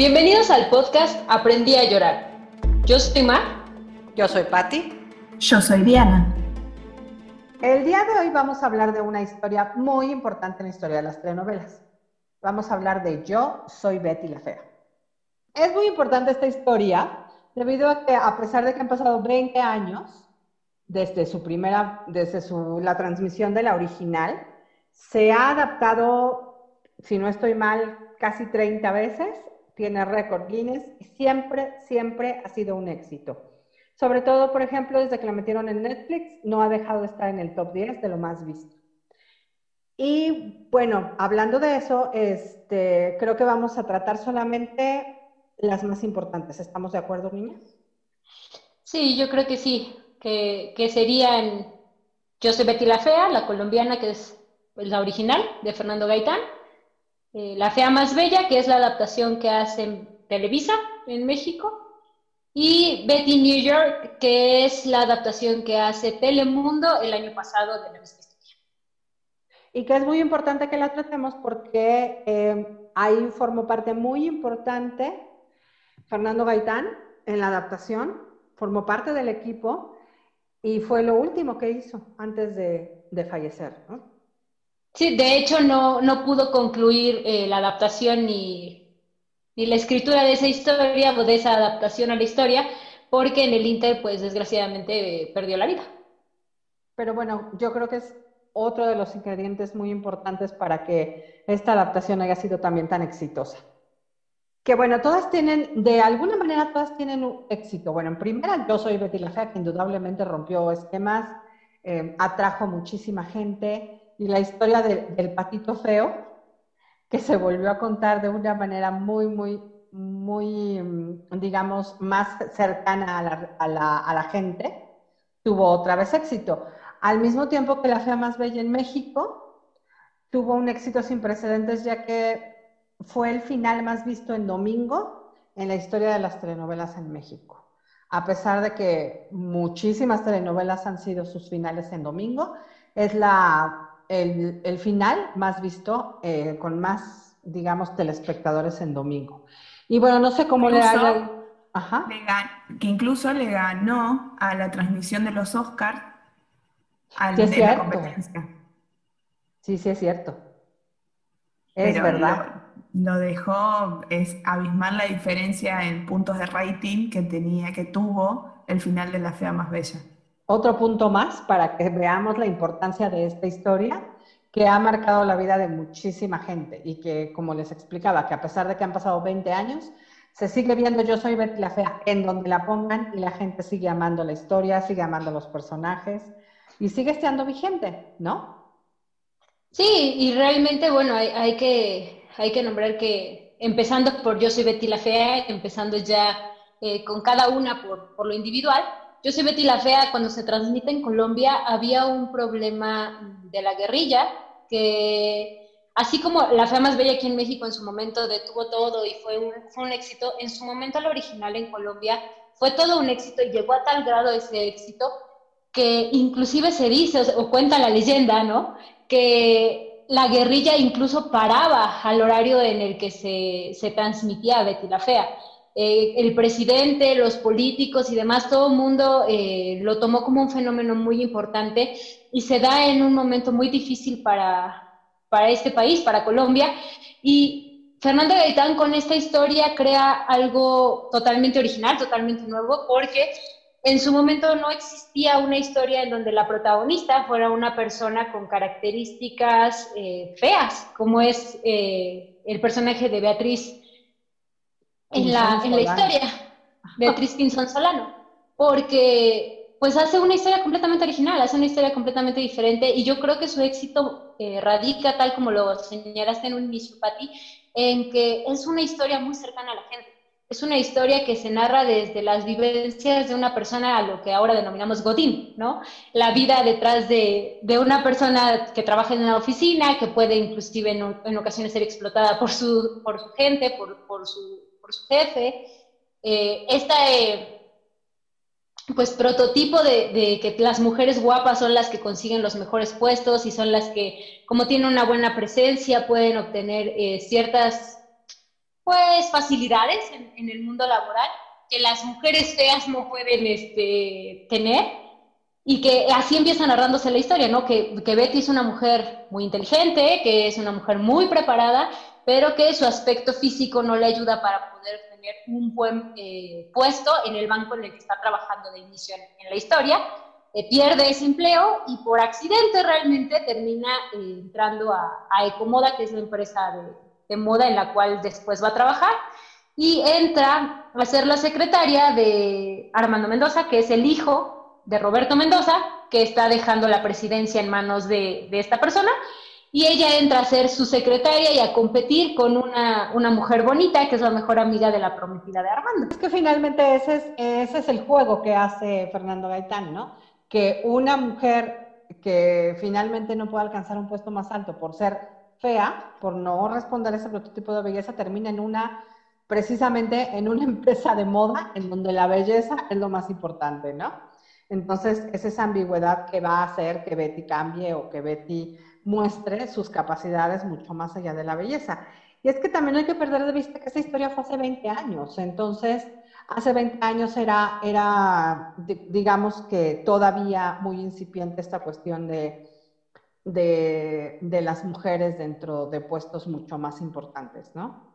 Bienvenidos al podcast Aprendí a llorar. Yo soy Mar. Yo soy Patti. Yo soy Diana. El día de hoy vamos a hablar de una historia muy importante en la historia de las telenovelas. Vamos a hablar de Yo soy Betty la Fea. Es muy importante esta historia debido a que a pesar de que han pasado 20 años desde su primera, desde su, la transmisión de la original, se ha adaptado, si no estoy mal, casi 30 veces tiene récord Guinness y siempre, siempre ha sido un éxito. Sobre todo, por ejemplo, desde que la metieron en Netflix, no ha dejado de estar en el top 10 de lo más visto. Y bueno, hablando de eso, este, creo que vamos a tratar solamente las más importantes. ¿Estamos de acuerdo, niñas? Sí, yo creo que sí, que, que serían Yo soy Betty la Fea, la colombiana, que es la original de Fernando Gaitán, eh, la Fea Más Bella, que es la adaptación que hace Televisa en México, y Betty New York, que es la adaptación que hace Telemundo el año pasado de la misma historia. Y que es muy importante que la tratemos porque eh, ahí formó parte muy importante Fernando Gaitán en la adaptación, formó parte del equipo y fue lo último que hizo antes de, de fallecer. Sí, de hecho no, no pudo concluir eh, la adaptación ni, ni, la escritura de esa historia o de esa adaptación a la historia, porque en el Inter, pues desgraciadamente, eh, perdió la vida. Pero bueno, yo creo que es otro de los ingredientes muy importantes para que esta adaptación haya sido también tan exitosa. Que bueno, todas tienen, de alguna manera todas tienen un éxito. Bueno, en primera, yo soy Betty la Fea, que indudablemente rompió esquemas, eh, atrajo muchísima gente, y la historia del patito feo, que se volvió a contar de una manera muy, muy, muy, mm, digamos, más cercana a la, a la, a la gente, tuvo otra vez éxito. Al mismo tiempo que La Fea Más Bella en México tuvo un éxito sin precedentes, ya que fue el final más visto en domingo en la historia de las telenovelas en México. A pesar de que muchísimas telenovelas han sido sus finales en domingo, es la el, final más visto eh, con más, digamos, telespectadores en domingo. Y bueno, no sé cómo le haya... Ajá. que incluso le ganó a la transmisión de los Oscars al sí, de la competencia. Sí, sí, es cierto. Es verdad. Lo, lo, dejó, es abismal la diferencia en puntos de rating que tenía, que tuvo el final de La Fea Más Bella otro punto más para que veamos la importancia de esta historia que ha marcado la vida de muchísima gente y que, como les explicaba, que a pesar de que han pasado 20 años, se sigue viendo Yo Soy Betty la Fea en donde la pongan y la gente sigue amando la historia, sigue amando los personajes y sigue estando vigente, ¿no? Sí, y realmente, bueno, hay, que, hay que nombrar que empezando por Yo Soy Betty la Fea, empezando ya eh, con cada una por, por lo individual, yo soy Betty la Fea, cuando se transmite en Colombia había un problema de la guerrilla que, así como La Fea Más Bella aquí en México en su momento detuvo todo y fue un, fue un éxito, en su momento la original en Colombia fue todo un éxito y llegó a tal grado ese éxito que inclusive se dice o, cuenta la leyenda, ¿no? Que la guerrilla incluso paraba al horario en el que se, se transmitía Betty la Fea. Eh, el presidente, los políticos y demás, todo el mundo eh, lo tomó como un fenómeno muy importante y se da en un momento muy difícil para, para este país, para Colombia. Y Fernando Gaitán con esta historia crea algo totalmente original, totalmente nuevo, porque en su momento no existía una historia en donde la protagonista fuera una persona con características eh, feas, como es el personaje de Beatriz en la, en la historia, Beatriz Pinzón Solano, porque pues hace una historia completamente original, hace una historia completamente diferente y yo creo que su éxito eh, radica, tal como lo señalaste en un inicio, Pati, en que es una historia muy cercana a la gente. Es una historia que se narra desde las vivencias de una persona a lo que ahora denominamos Godín, ¿no? La vida detrás de, de una persona que trabaja en una oficina, que puede inclusive en, en ocasiones ser explotada por su, por su gente, por, por su su jefe. Eh, este pues prototipo de, que las mujeres guapas son las que consiguen los mejores puestos y son las que, como tienen una buena presencia, pueden obtener eh, ciertas pues facilidades en, el mundo laboral que las mujeres feas no pueden este, tener y que así empieza narrándose la historia, ¿no? Que, que, Betty es una mujer muy inteligente, que es una mujer muy preparada, pero que su aspecto físico no le ayuda para poder tener un buen eh, puesto en el banco en el que está trabajando de inicio en, la historia. Eh, pierde ese empleo y por accidente realmente termina eh, entrando a, a, Ecomoda, que es la empresa de, de moda en la cual después va a trabajar, y entra a ser la secretaria de Armando Mendoza, que es el hijo de Roberto Mendoza, que está dejando la presidencia en manos de, de esta persona, y ella entra a ser su secretaria y a competir con una, una, mujer bonita, que es la mejor amiga de la prometida de Armando. Es que finalmente ese es, ese es el juego que hace Fernando Gaitán, ¿no? Que una mujer que finalmente no puede alcanzar un puesto más alto por ser fea, por no responder a ese prototipo de belleza, termina en una, precisamente en una empresa de moda en donde la belleza es lo más importante, ¿no? Entonces, es esa ambigüedad que va a hacer que Betty cambie o que Betty muestre sus capacidades mucho más allá de la belleza. Y es que también hay que perder de vista que esa historia fue hace 20 años, entonces hace 20 años era, era digamos que todavía muy incipiente esta cuestión de de, las mujeres dentro de puestos mucho más importantes, ¿no?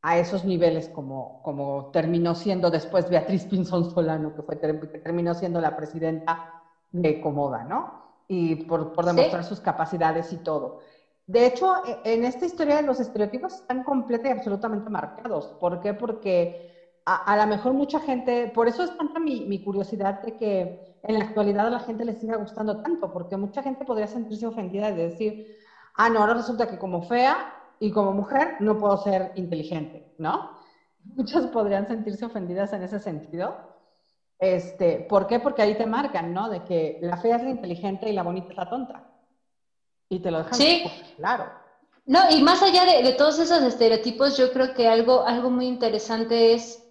A esos niveles como, como terminó siendo después Beatriz Pinzón Solano, que, fue, que terminó siendo la presidenta de Comoda, ¿no? Y por, demostrar sus capacidades y todo. De hecho, e, en esta historia los estereotipos están completamente y absolutamente marcados. ¿Por qué? Porque a, lo mejor mucha gente, por eso es tanta mi, mi curiosidad de que en la actualidad a la gente le siga gustando tanto, porque mucha gente podría sentirse ofendida de decir, ah, no, ahora resulta que como fea y como mujer no puedo ser inteligente, ¿no? Muchas podrían sentirse ofendidas en ese sentido. Este, ¿Por qué? Porque ahí te marcan, ¿no? De que la fea es la inteligente y la bonita es la tonta. Y te lo dejan sí. claro. No, y más allá de, de, todos esos estereotipos, yo creo que algo, algo muy interesante es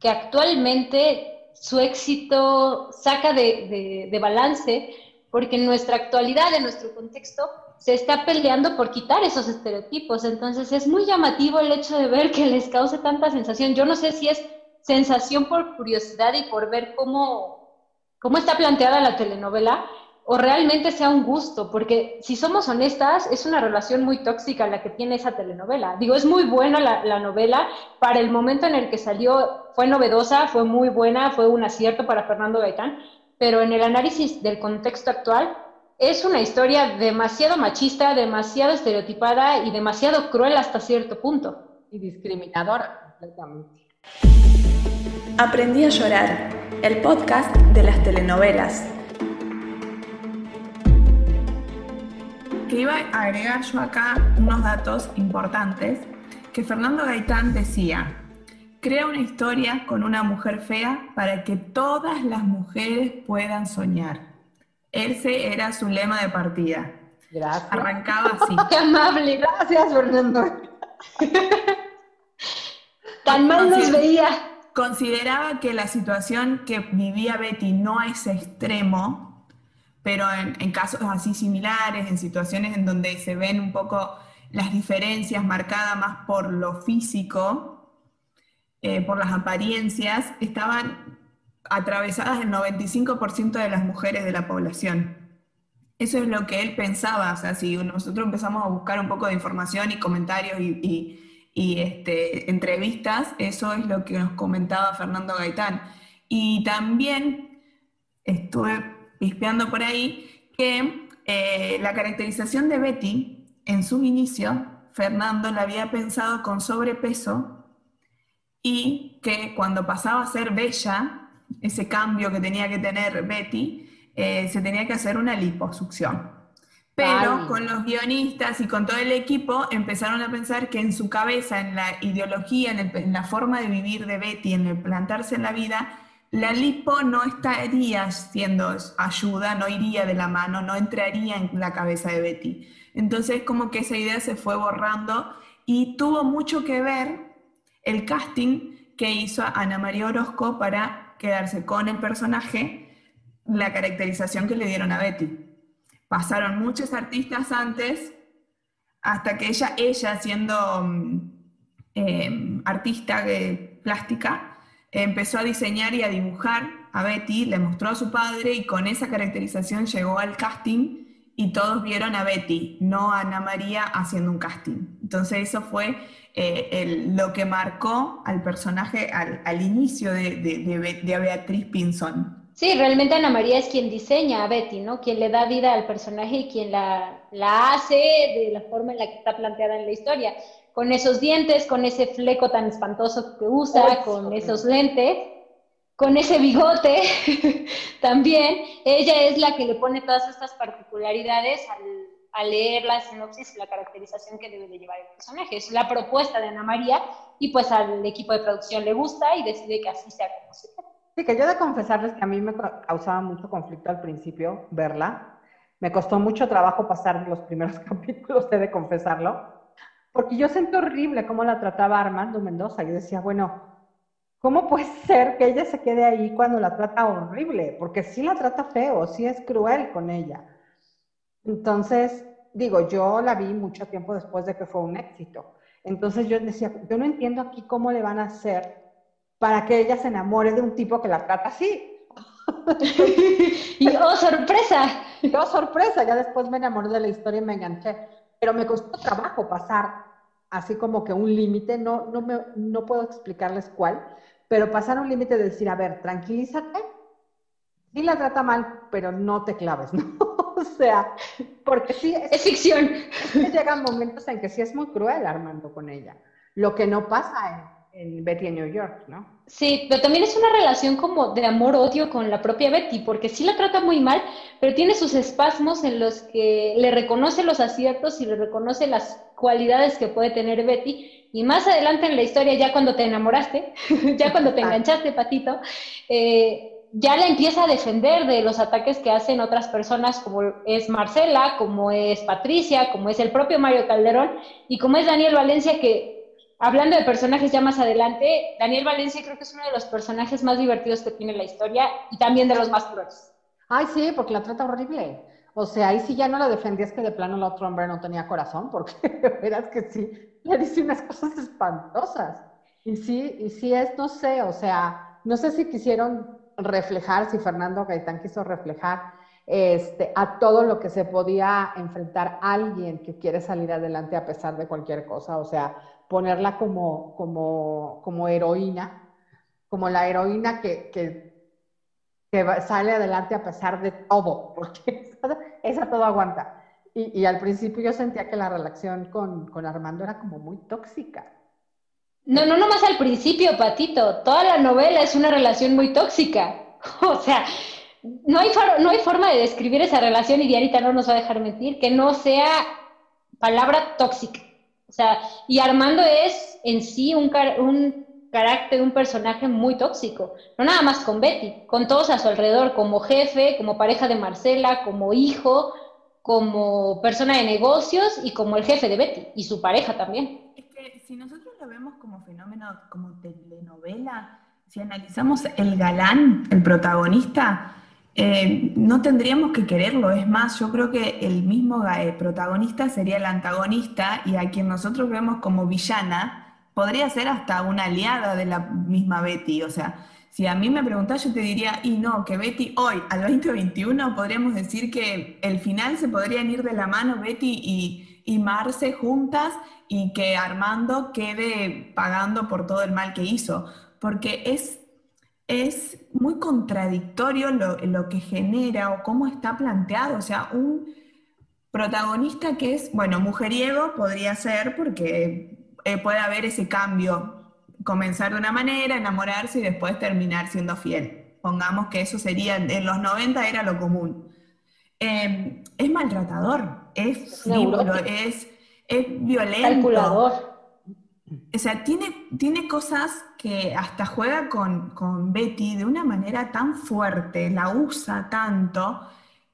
que actualmente su éxito saca de, balance porque en nuestra actualidad, en nuestro contexto, se está peleando por quitar esos estereotipos. Entonces es muy llamativo el hecho de ver que les cause tanta sensación. Yo no sé si es sensación por curiosidad y por ver cómo, cómo está planteada la telenovela, o realmente sea un gusto, porque si somos honestas, es una relación muy tóxica la que tiene esa telenovela. Digo, es muy buena la, novela, para el momento en el que salió fue novedosa, fue muy buena, fue un acierto para Fernando Gaitán, pero en el análisis del contexto actual es una historia demasiado machista, demasiado estereotipada y demasiado cruel hasta cierto punto. Y discriminadora completamente. Aprendí a llorar, el podcast de las telenovelas. iba a agregar yo acá unos datos importantes que Fernando Gaitán decía, crea una historia con una mujer fea para que todas las mujeres puedan soñar. Ese era su lema de partida. Gracias. Arrancaba así. Qué amable. Gracias, Fernando. Tan mal nos veía. Consideraba que la situación que vivía Betty no a ese extremo, pero en, casos así similares, en situaciones en donde se ven un poco las diferencias marcadas más por lo físico, eh, por las apariencias, estaban atravesadas el 95% de las mujeres de la población. Eso es lo que él pensaba, o sea, si nosotros empezamos a buscar un poco de información y comentarios y, este, entrevistas, eso es lo que nos comentaba Fernando Gaitán. Y también estuve pispeando por ahí, que eh, la caracterización de Betty, en su inicio, Fernando la había pensado con sobrepeso y que cuando pasaba a ser bella, ese cambio que tenía que tener Betty, eh, se tenía que hacer una liposucción. Pero con los guionistas y con todo el equipo empezaron a pensar que en su cabeza, en la ideología, en, en la forma de vivir de Betty, en el plantarse en la vida, la lipo no estaría siendo ayuda, no iría de la mano, no entraría en la cabeza de Betty. Entonces como que esa idea se fue borrando y tuvo mucho que ver el casting que hizo Ana María Orozco para quedarse con el personaje, la caracterización que le dieron a Betty. Pasaron muchos artistas antes hasta que ella, ella siendo mm, eh, artista de plástica, empezó a diseñar y a dibujar a Betty, le mostró a su padre y con esa caracterización llegó al casting y todos vieron a Betty, no a Ana María haciendo un casting. Entonces eso fue eh, lo que marcó al personaje al, inicio de, de, Beatriz Pinson. Sí, realmente Ana María es quien diseña a Betty, ¿no? Quien le da vida al personaje y quien la, la hace de la forma en la que está planteada en la historia. Con esos dientes, con ese fleco tan espantoso que usa, con esos lentes con ese bigote también, ella es la que le pone todas estas particularidades al, leer la sinopsis y la caracterización que debe de llevar el personaje. Es la propuesta de Ana María y pues al equipo de producción le gusta y decide que así sea como se Sí, que yo de confesarles que a mí me causaba mucho conflicto al principio verla. Me costó mucho trabajo pasar los primeros capítulos, he de confesarlo, porque yo sentí horrible cómo la trataba Armando Mendoza. Yo decía, bueno, ¿Cómo puede ser que ella se quede ahí cuando la trata horrible? Porque sí la trata feo, sí es cruel con ella. Entonces, digo, yo la vi mucho tiempo después de que fue un éxito. Entonces yo decía, yo no entiendo aquí cómo le van a hacer para que ella se enamore de un tipo que la trata así. y oh, sorpresa. Y oh, sorpresa, ya después me enamoré de la historia y me enganché. Pero me costó trabajo pasar así como que un límite, no, no, me, no puedo explicarles cuál, pero pasar un límite de decir, a ver, tranquilízate, sí la trata mal, pero no te claves, ¿no? o sea, porque sí... Es, ficción. llegan momentos en que sí es muy cruel Armando con ella, lo que no pasa en, en Betty en New York, ¿no? Sí, pero también es una relación como de amor-odio con la propia Betty, porque sí la trata muy mal, pero tiene sus espasmos en los que le reconoce los aciertos y le reconoce las cualidades que puede tener Betty, y más adelante en la historia, ya cuando te enamoraste, ya cuando te enganchaste, Patito, eh, ya la empieza a defender de los ataques que hacen otras personas, como es Marcela, como es Patricia, como es el propio Mario Calderón y como es Daniel Valencia, que hablando de personajes ya más adelante, Daniel Valencia creo que es uno de los personajes más divertidos que tiene la historia y también de los más crueles. Ay, sí, porque la trata horrible. O sea, ahí sí ya no la defendías que de plano el otro hombre no tenía corazón, porque verás que sí, le dice unas cosas espantosas. Y sí, y sí es, no sé, o sea, no sé si quisieron reflejar, si Fernando Gaitán quiso reflejar este, a todo lo que se podía enfrentar alguien que quiere salir adelante a pesar de cualquier cosa, o sea, ponerla como, como, como heroína, como la heroína que, que, sale adelante a pesar de todo, porque esa todo aguanta. Y, al principio yo sentía que la relación con, Armando era como muy tóxica. No, no, no más al principio, Patito. Toda la novela es una relación muy tóxica. O sea, no hay, no hay forma de describir esa relación y Dianita no nos va a dejar mentir que no sea palabra tóxica. Y Armando es en sí un, un carácter, un personaje muy tóxico. No nada más con Betty, con todos a su alrededor, como jefe, como pareja de Marcela, como hijo, como persona de negocios y como el jefe de Betty y su pareja también. Es que si nosotros lo vemos como fenómeno, como telenovela, si analizamos el galán, el protagonista, eh, no tendríamos que quererlo. Es más, yo creo que el mismo eh, protagonista sería el antagonista y a quien nosotros vemos como villana podría ser hasta una aliada de la misma Betty. O sea, si a mí me preguntás, yo te diría, y no, que Betty hoy, al 2021, podríamos decir que el final se podrían ir de la mano Betty y, y Marce juntas y que Armando quede pagando por todo el mal que hizo, porque es, es muy contradictorio lo, lo que genera o cómo está planteado, o sea, un protagonista que es, bueno, mujeriego podría ser porque eh, puede haber ese cambio comenzar de una manera, enamorarse y después terminar siendo fiel. Pongamos que eso sería, en los 90 era lo común. Em, es maltratador, es frívolo, es, es violento. Calculador. O sea, tiene, tiene cosas que hasta juega con, con Betty de una manera tan fuerte, la usa tanto,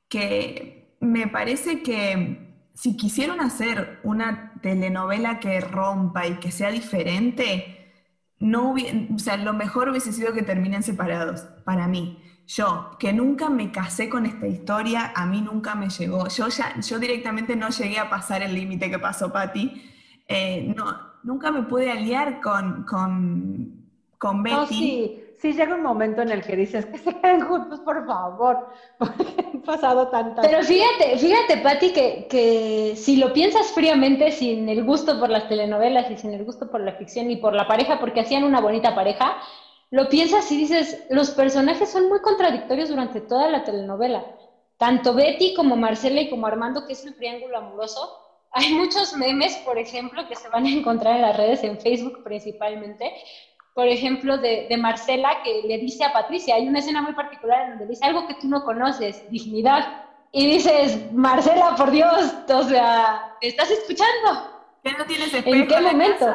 que me parece que si quisieron hacer una telenovela que rompa y que sea diferente, no o sea, lo mejor hubiese sido que terminen separados, para mí. Yo, que nunca me casé con esta historia, a mí nunca me llegó. Yo, ya, yo directamente no llegué a pasar el límite que pasó Patty. Eh, no, nunca me pude aliar con, con, con Betty. No, sí, sí llega un momento en el que dices que se queden juntos, por favor, porque han pasado tantas Pero fíjate, fíjate, Patti, que, que si lo piensas fríamente, sin el gusto por las telenovelas y sin el gusto por la ficción y por la pareja, porque hacían una bonita pareja, lo piensas y dices, los personajes son muy contradictorios durante toda la telenovela. Tanto Betty como Marcela y como Armando, que es un triángulo amoroso, hay muchos memes, por ejemplo, que se van a encontrar en las redes, en Facebook principalmente, por ejemplo, de, de, Marcela que le dice a Patricia, hay una escena muy particular en donde dice algo que tú no conoces, dignidad, y dices, Marcela, por Dios, o sea, ¿te estás escuchando? ¿Qué no tienes ¿En qué momento?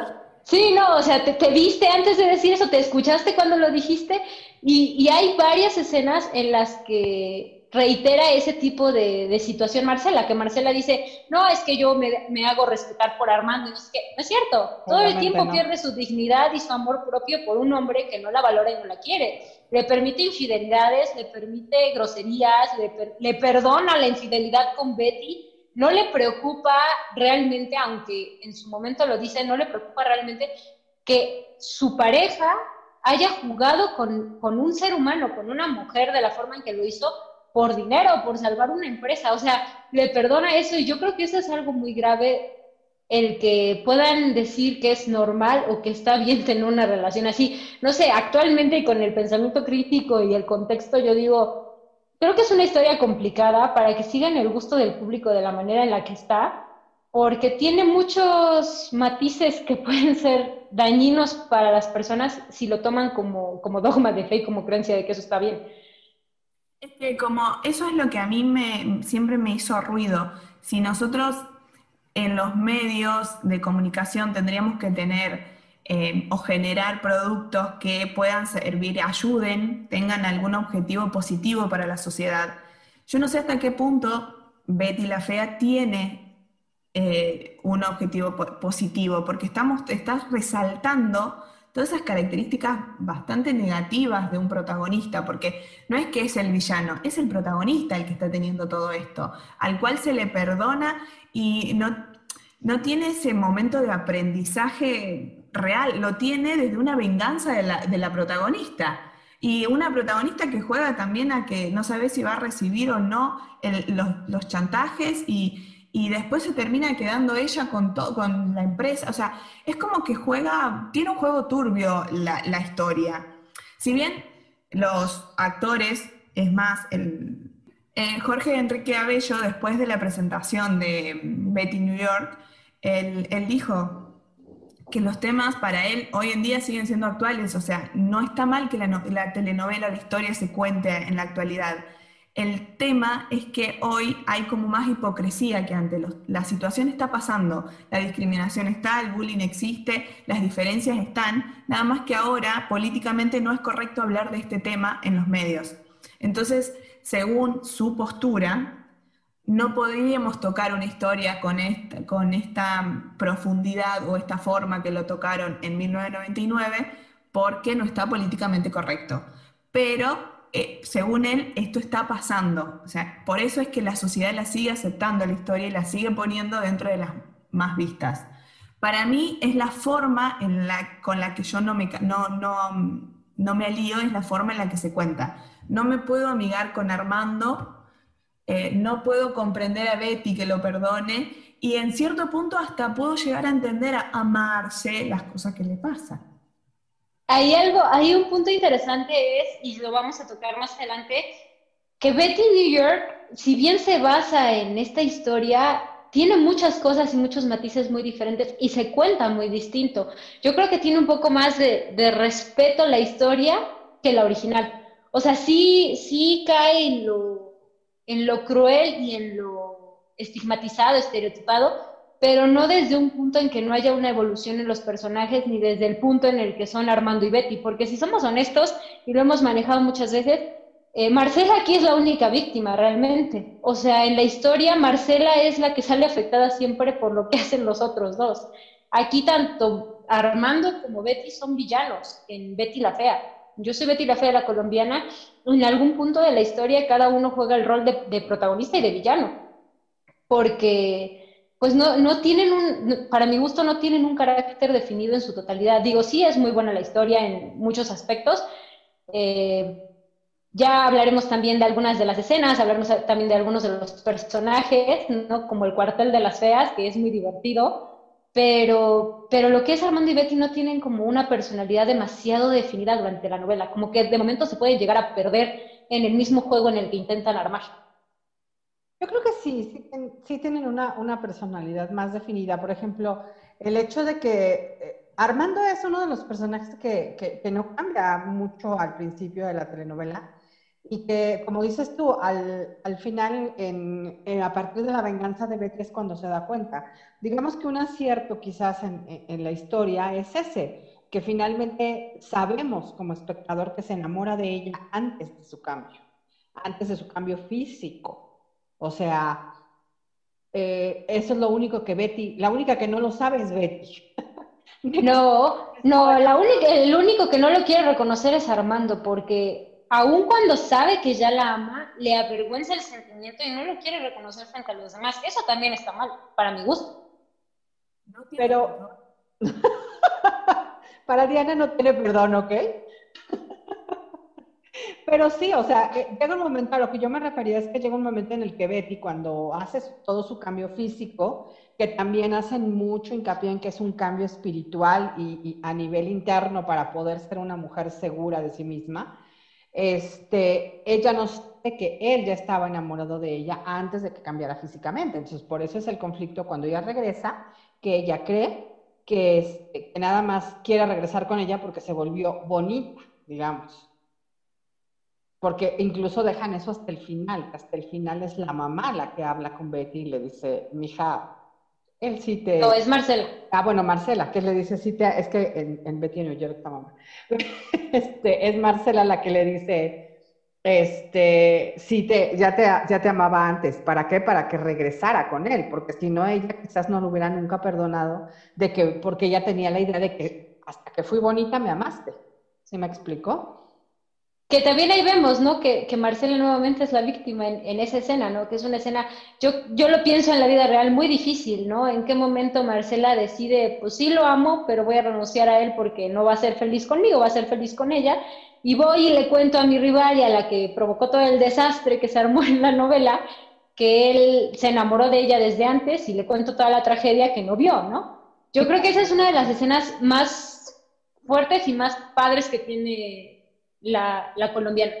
Sí, no, o sea, te, te, viste antes de decir eso, te escuchaste cuando lo dijiste, y, y hay varias escenas en las que reitera ese tipo de, situación Marcela, que Marcela dice, no, es que yo me, hago respetar por Armando, no es, que, no es cierto, todo el tiempo pierde su dignidad y su amor propio por un hombre que no la valora y no la quiere. Le permite infidelidades, le permite groserías, le, le perdona la infidelidad con Betty, no le preocupa realmente, aunque en su momento lo dice, no le preocupa realmente que su pareja haya jugado con, con un ser humano, con una mujer de la forma en que lo hizo, por dinero, por salvar una empresa. O sea, le perdona eso y yo creo que eso es algo muy grave el que puedan decir que es normal o que está bien tener una relación así. No sé, actualmente con el pensamiento crítico y el contexto, yo digo, creo que es una historia complicada para que sigan el gusto del público de la manera en la que está, porque tiene muchos matices que pueden ser dañinos para las personas si lo toman como, como dogma de fe y como creencia de que eso está bien. Es que como eso es lo que a mí me, siempre me hizo ruido. Si nosotros en los medios de comunicación tendríamos que tener eh, o generar productos que puedan servir, ayuden, tengan algún objetivo positivo para la sociedad. Yo no sé hasta qué punto Betty la Fea tiene eh, un objetivo positivo, porque estamos, estás resaltando todas esas características bastante negativas de un protagonista, porque no es que es el villano, es el protagonista el que está teniendo todo esto, al cual se le perdona y no, no tiene ese momento de aprendizaje real, lo tiene desde una venganza de la, de la protagonista. Y una protagonista que juega también a que no sabe si va a recibir o no los, los chantajes y, y después se termina quedando ella con, todo, con la empresa. O sea, es como que juega, tiene un juego turbio la, la historia. Si bien los actores, es más, el, eh, Jorge Enrique Abello, después de la presentación de Betty New York, él, él dijo que los temas para él hoy en día siguen siendo actuales, o sea, no está mal que la, la telenovela, la historia se cuente en la actualidad el tema es que hoy hay como más hipocresía que antes. la situación está pasando, la discriminación está, el bullying existe, las diferencias están, nada más que ahora políticamente no es correcto hablar de este tema en los medios. Entonces, según su postura, no podríamos tocar una historia con esta, profundidad o esta forma que lo tocaron en 1999 porque no está políticamente correcto. Pero eh, según él, esto está pasando. O sea, por eso es que la sociedad la sigue aceptando la historia y la sigue poniendo dentro de las más vistas. Para mí es la forma en la, con la que yo no me, no, no, no me alío, es la forma en la que se cuenta. No me puedo amigar con Armando, eh, no puedo comprender a Betty que lo perdone y en cierto punto hasta puedo llegar a entender a amarse las cosas que le pasan. Hay algo, hay un punto interesante es, y lo vamos a tocar más adelante, que Betty New York, si bien se basa en esta historia, tiene muchas cosas y muchos matices muy diferentes y se cuenta muy distinto. Yo creo que tiene un poco más de, de respeto la historia que la original. O sea, sí, sí cae en lo, en lo cruel y en lo estigmatizado, estereotipado, pero no desde un punto en que no haya una evolución en los personajes, ni desde el punto en el que son Armando y Betty, porque si somos honestos, y lo hemos manejado muchas veces, eh, Marcela aquí es la única víctima realmente. O sea, en la historia Marcela es la que sale afectada siempre por lo que hacen los otros dos. Aquí tanto Armando como Betty son villanos en Betty la Fea. Yo soy Betty la Fea, la colombiana. En algún punto de la historia cada uno juega el rol de, de protagonista y de villano. Porque pues no, no tienen un, para mi gusto, no tienen un carácter definido en su totalidad. Digo, sí es muy buena la historia en muchos aspectos. Eh, ya hablaremos también de algunas de las escenas, hablaremos también de algunos de los personajes, ¿no? Como el cuartel de las feas, que es muy divertido. Pero, pero lo que es Armando y Betty no tienen como una personalidad demasiado definida durante la novela, como que de momento se pueden llegar a perder en el mismo juego en el que intentan armar. Yo creo que sí, sí, tienen una, personalidad más definida. Por ejemplo, el hecho de que eh, Armando es uno de los personajes que, no cambia mucho al principio de la telenovela y que, como dices tú, al, final, en, a partir de la venganza de Betty es cuando se da cuenta. Digamos que un acierto quizás en, en la historia es ese, que finalmente sabemos como espectador que se enamora de ella antes de su cambio, antes de su cambio físico. O sea, eh, eso es lo único que Betty, la única que no lo sabe es Betty. No, no, la única, el único que no lo quiere reconocer es Armando, porque aun cuando sabe que ya la ama, le avergüenza el sentimiento y no lo quiere reconocer frente a los demás. Eso también está mal, para mi gusto. Pero para Diana no tiene perdón, ¿ok? Pero sí, o sea, eh, llega un momento, a lo que yo me refería es que llega un momento en el que Betty, cuando hace todo su cambio físico, que también hacen mucho hincapié en que es un cambio espiritual y, a nivel interno para poder ser una mujer segura de sí misma, este, ella no sé que él ya estaba enamorado de ella antes de que cambiara físicamente. Entonces, por eso es el conflicto cuando ella regresa, que ella cree que nada más quiere regresar con ella porque se volvió bonita, digamos porque incluso dejan eso hasta el final, hasta el final es la mamá la que habla con Betty y le dice, mija, él sí te... No, es Marcela. Ah, bueno, Marcela, que le dice, sí te... Es que en, en Betty no yo esta mamá. Este, es Marcela la que le dice, este, sí te, ya te, ya te amaba antes. ¿Para qué? Para que regresara con él, porque si no, ella quizás no lo hubiera nunca perdonado de que, porque ella tenía la idea de que hasta que fui bonita me amaste. ¿Sí me explicó? Que también ahí vemos, ¿no? Que, que Marcela nuevamente es la víctima en, esa escena, ¿no? Que es una escena, yo, yo lo pienso en la vida real, muy difícil, ¿no? En qué momento Marcela decide, pues sí lo amo, pero voy a renunciar a él porque no va a ser feliz conmigo, va a ser feliz con ella. Y voy y le cuento a mi rival y a la que provocó todo el desastre que se armó en la novela, que él se enamoró de ella desde antes y le cuento toda la tragedia que no vio, ¿no? Yo creo que esa es una de las escenas más fuertes y más padres que tiene la, colombiana.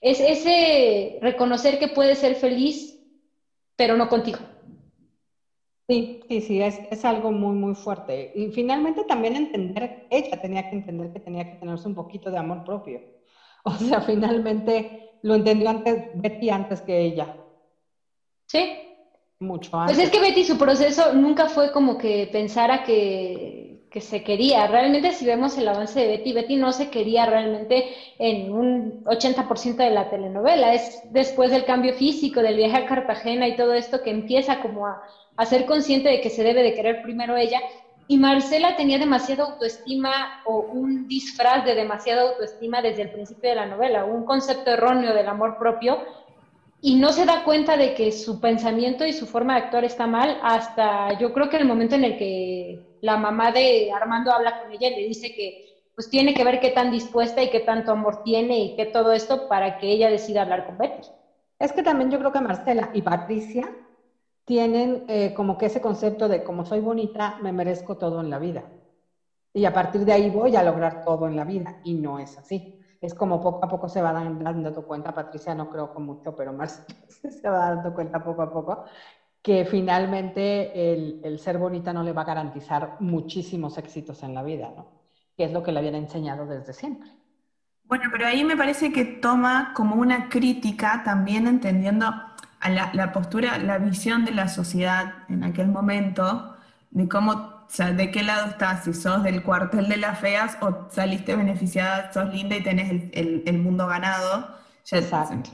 Es ese reconocer que puedes ser feliz, pero no contigo. Sí, sí, sí, es, algo muy, muy fuerte. Y finalmente también entender, ella tenía que entender que tenía que tenerse un poquito de amor propio. O sea, finalmente lo entendió antes, Betty antes que ella. Sí. Mucho antes. Pues es que Betty su proceso nunca fue como que pensara que que se quería. Realmente si vemos el avance de Betty, Betty no se quería realmente en un 80% de la telenovela. Es después del cambio físico, del viaje a Cartagena y todo esto que empieza como a, a ser consciente de que se debe de querer primero ella. Y Marcela tenía demasiada autoestima o un disfraz de demasiada autoestima desde el principio de la novela, un concepto erróneo del amor propio y no se da cuenta de que su pensamiento y su forma de actuar está mal hasta yo creo que el momento en el que la mamá de Armando habla con ella y le dice que pues tiene que ver qué tan dispuesta y qué tanto amor tiene y qué todo esto para que ella decida hablar con Betty. Es que también yo creo que Marcela y Patricia tienen eh, como que ese concepto de como soy bonita, me merezco todo en la vida. Y a partir de ahí voy a lograr todo en la vida. Y no es así. Es como poco a poco se va dando cuenta, Patricia no creo con mucho, pero Marcela se va dando cuenta poco a poco que finalmente el, ser bonita no le va a garantizar muchísimos éxitos en la vida, ¿no? Que es lo que le habían enseñado desde siempre. Bueno, pero ahí me parece que toma como una crítica también entendiendo a la, postura, la visión de la sociedad en aquel momento, de cómo, o sea, de qué lado estás, si sos del cuartel de las feas o saliste beneficiada, sos linda y tenés el, mundo ganado. Ya Exacto.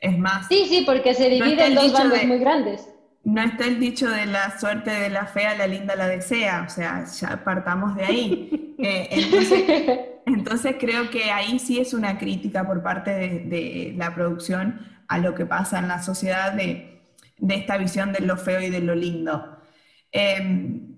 Es más. Sí, sí, porque se divide en dos bandos muy grandes. No está el dicho de la suerte de la fea, la linda la desea, o sea, ya partamos de ahí. Eh, entonces, creo que ahí sí es una crítica por parte de, la producción a lo que pasa en la sociedad de de esta visión de lo feo y de lo lindo. Em,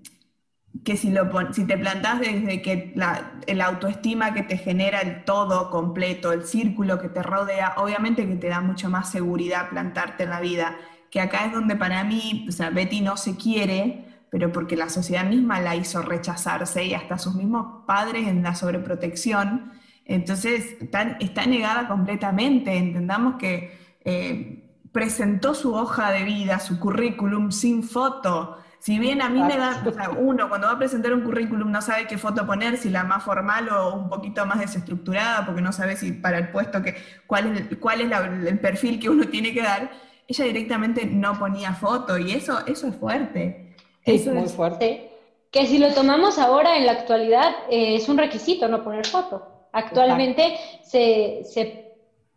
que si, lo si te plantás desde que la el autoestima que te genera el todo completo, el círculo que te rodea, obviamente que te da mucho más seguridad plantarte en la vida, que acá es donde para mí, o Betty no se quiere, pero porque la sociedad misma la hizo rechazarse y hasta sus mismos padres en la sobreprotección, entonces está, negada completamente, entendamos que eh, presentó su hoja de vida, su currículum sin foto, si bien a mí me da, o sea, uno cuando va a presentar un currículum no sabe qué foto poner, si la más formal o un poquito más desestructurada, porque no sabe si para el puesto que, cuál es, cuál es el perfil que uno tiene que dar, ella directamente no ponía foto y eso, eso es fuerte. eso muy es fuerte. Que si lo tomamos ahora en la actualidad eh, es un requisito no poner foto. Actualmente se, se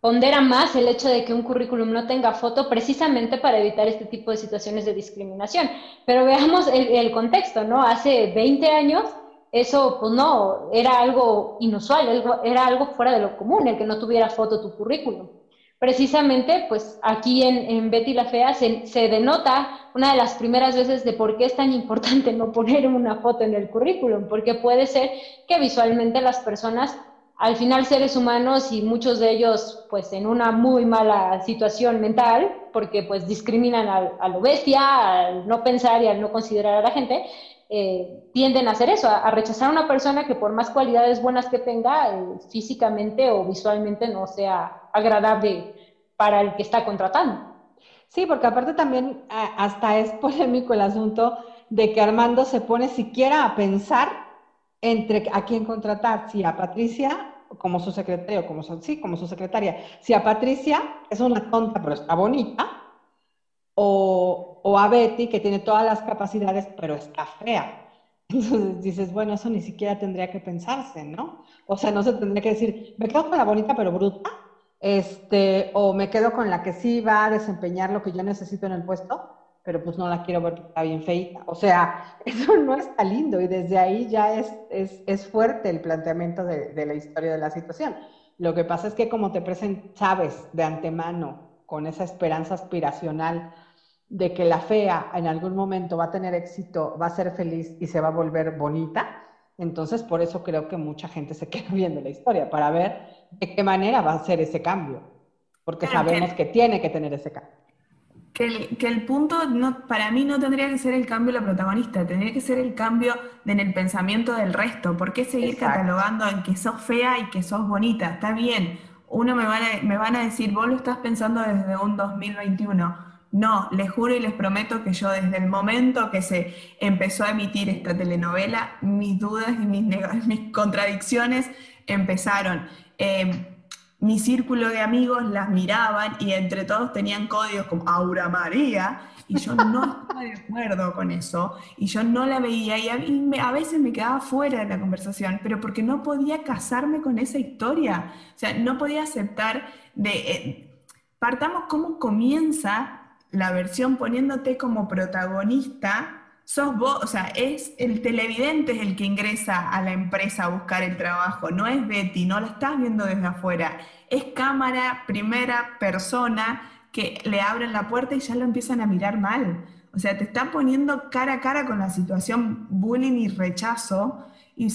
pondera más el hecho de que un currículum no tenga foto precisamente para evitar este tipo de situaciones de discriminación. Pero veamos el, contexto, ¿no? Hace 20 años eso, pues no, era algo inusual, era algo fuera de lo común el que no tuviera foto tu currículum. Precisamente, pues aquí en, Betty la Fea se, se, denota una de las primeras veces de por qué es tan importante no poner una foto en el currículum, porque puede ser que visualmente las personas al final seres humanos y muchos de ellos pues en una muy mala situación mental, porque pues discriminan a, lo bestia, al no pensar y al no considerar a la gente, eh, tienden a hacer eso, a, rechazar a una persona que por más cualidades buenas que tenga, eh, físicamente o visualmente no sea agradable para el que está contratando. Sí, porque aparte también hasta es polémico el asunto de que Armando se pone siquiera a pensar entre a quién contratar, si a Patricia como su secretario, como su, sí, como su secretaria, si a Patricia es una tonta pero está bonita, o, o a Betty que tiene todas las capacidades pero está fea. Entonces dices, bueno, eso ni siquiera tendría que pensarse, ¿no? O sea, no se tendría que decir, me quedo con la bonita pero bruta, este, o me quedo con la que sí va a desempeñar lo que yo necesito en el puesto, pero pues no la quiero ver porque está bien feita. O sea, eso no está lindo y desde ahí ya es, es, fuerte el planteamiento de, de, la historia de la situación. Lo que pasa es que como te presentas, sabes de antemano, con esa esperanza aspiracional de que la fea en algún momento va a tener éxito, va a ser feliz y se va a volver bonita, entonces por eso creo que mucha gente se queda viendo la historia, para ver de qué manera va a ser ese cambio, porque sabemos que tiene que tener ese cambio que el, que el punto no, para mí no tendría que ser el cambio de la protagonista, tendría que ser el cambio en el pensamiento del resto. ¿Por qué seguir catalogando en que sos fea y que sos bonita? Está bien, uno me van, a, me van a decir, vos lo estás pensando desde un 2021. No, les juro y les prometo que yo desde el momento que se empezó a emitir esta telenovela, mis dudas y mis, mis contradicciones empezaron. Eh, mi círculo de amigos las miraban y entre todos tenían códigos como Aura María y yo no estaba de acuerdo con eso y yo no la veía y a, veces me quedaba fuera de la conversación, pero porque no podía casarme con esa historia, o sea, no podía aceptar de... Eh, partamos cómo comienza la versión poniéndote como protagonista sos vos, o sea, es el televidente es el que ingresa a la empresa a buscar el trabajo, no es Betty, no la estás viendo desde afuera, es cámara, primera persona que le abren la puerta y ya lo empiezan a mirar mal. O sea, te están poniendo cara a cara con la situación bullying y rechazo. Y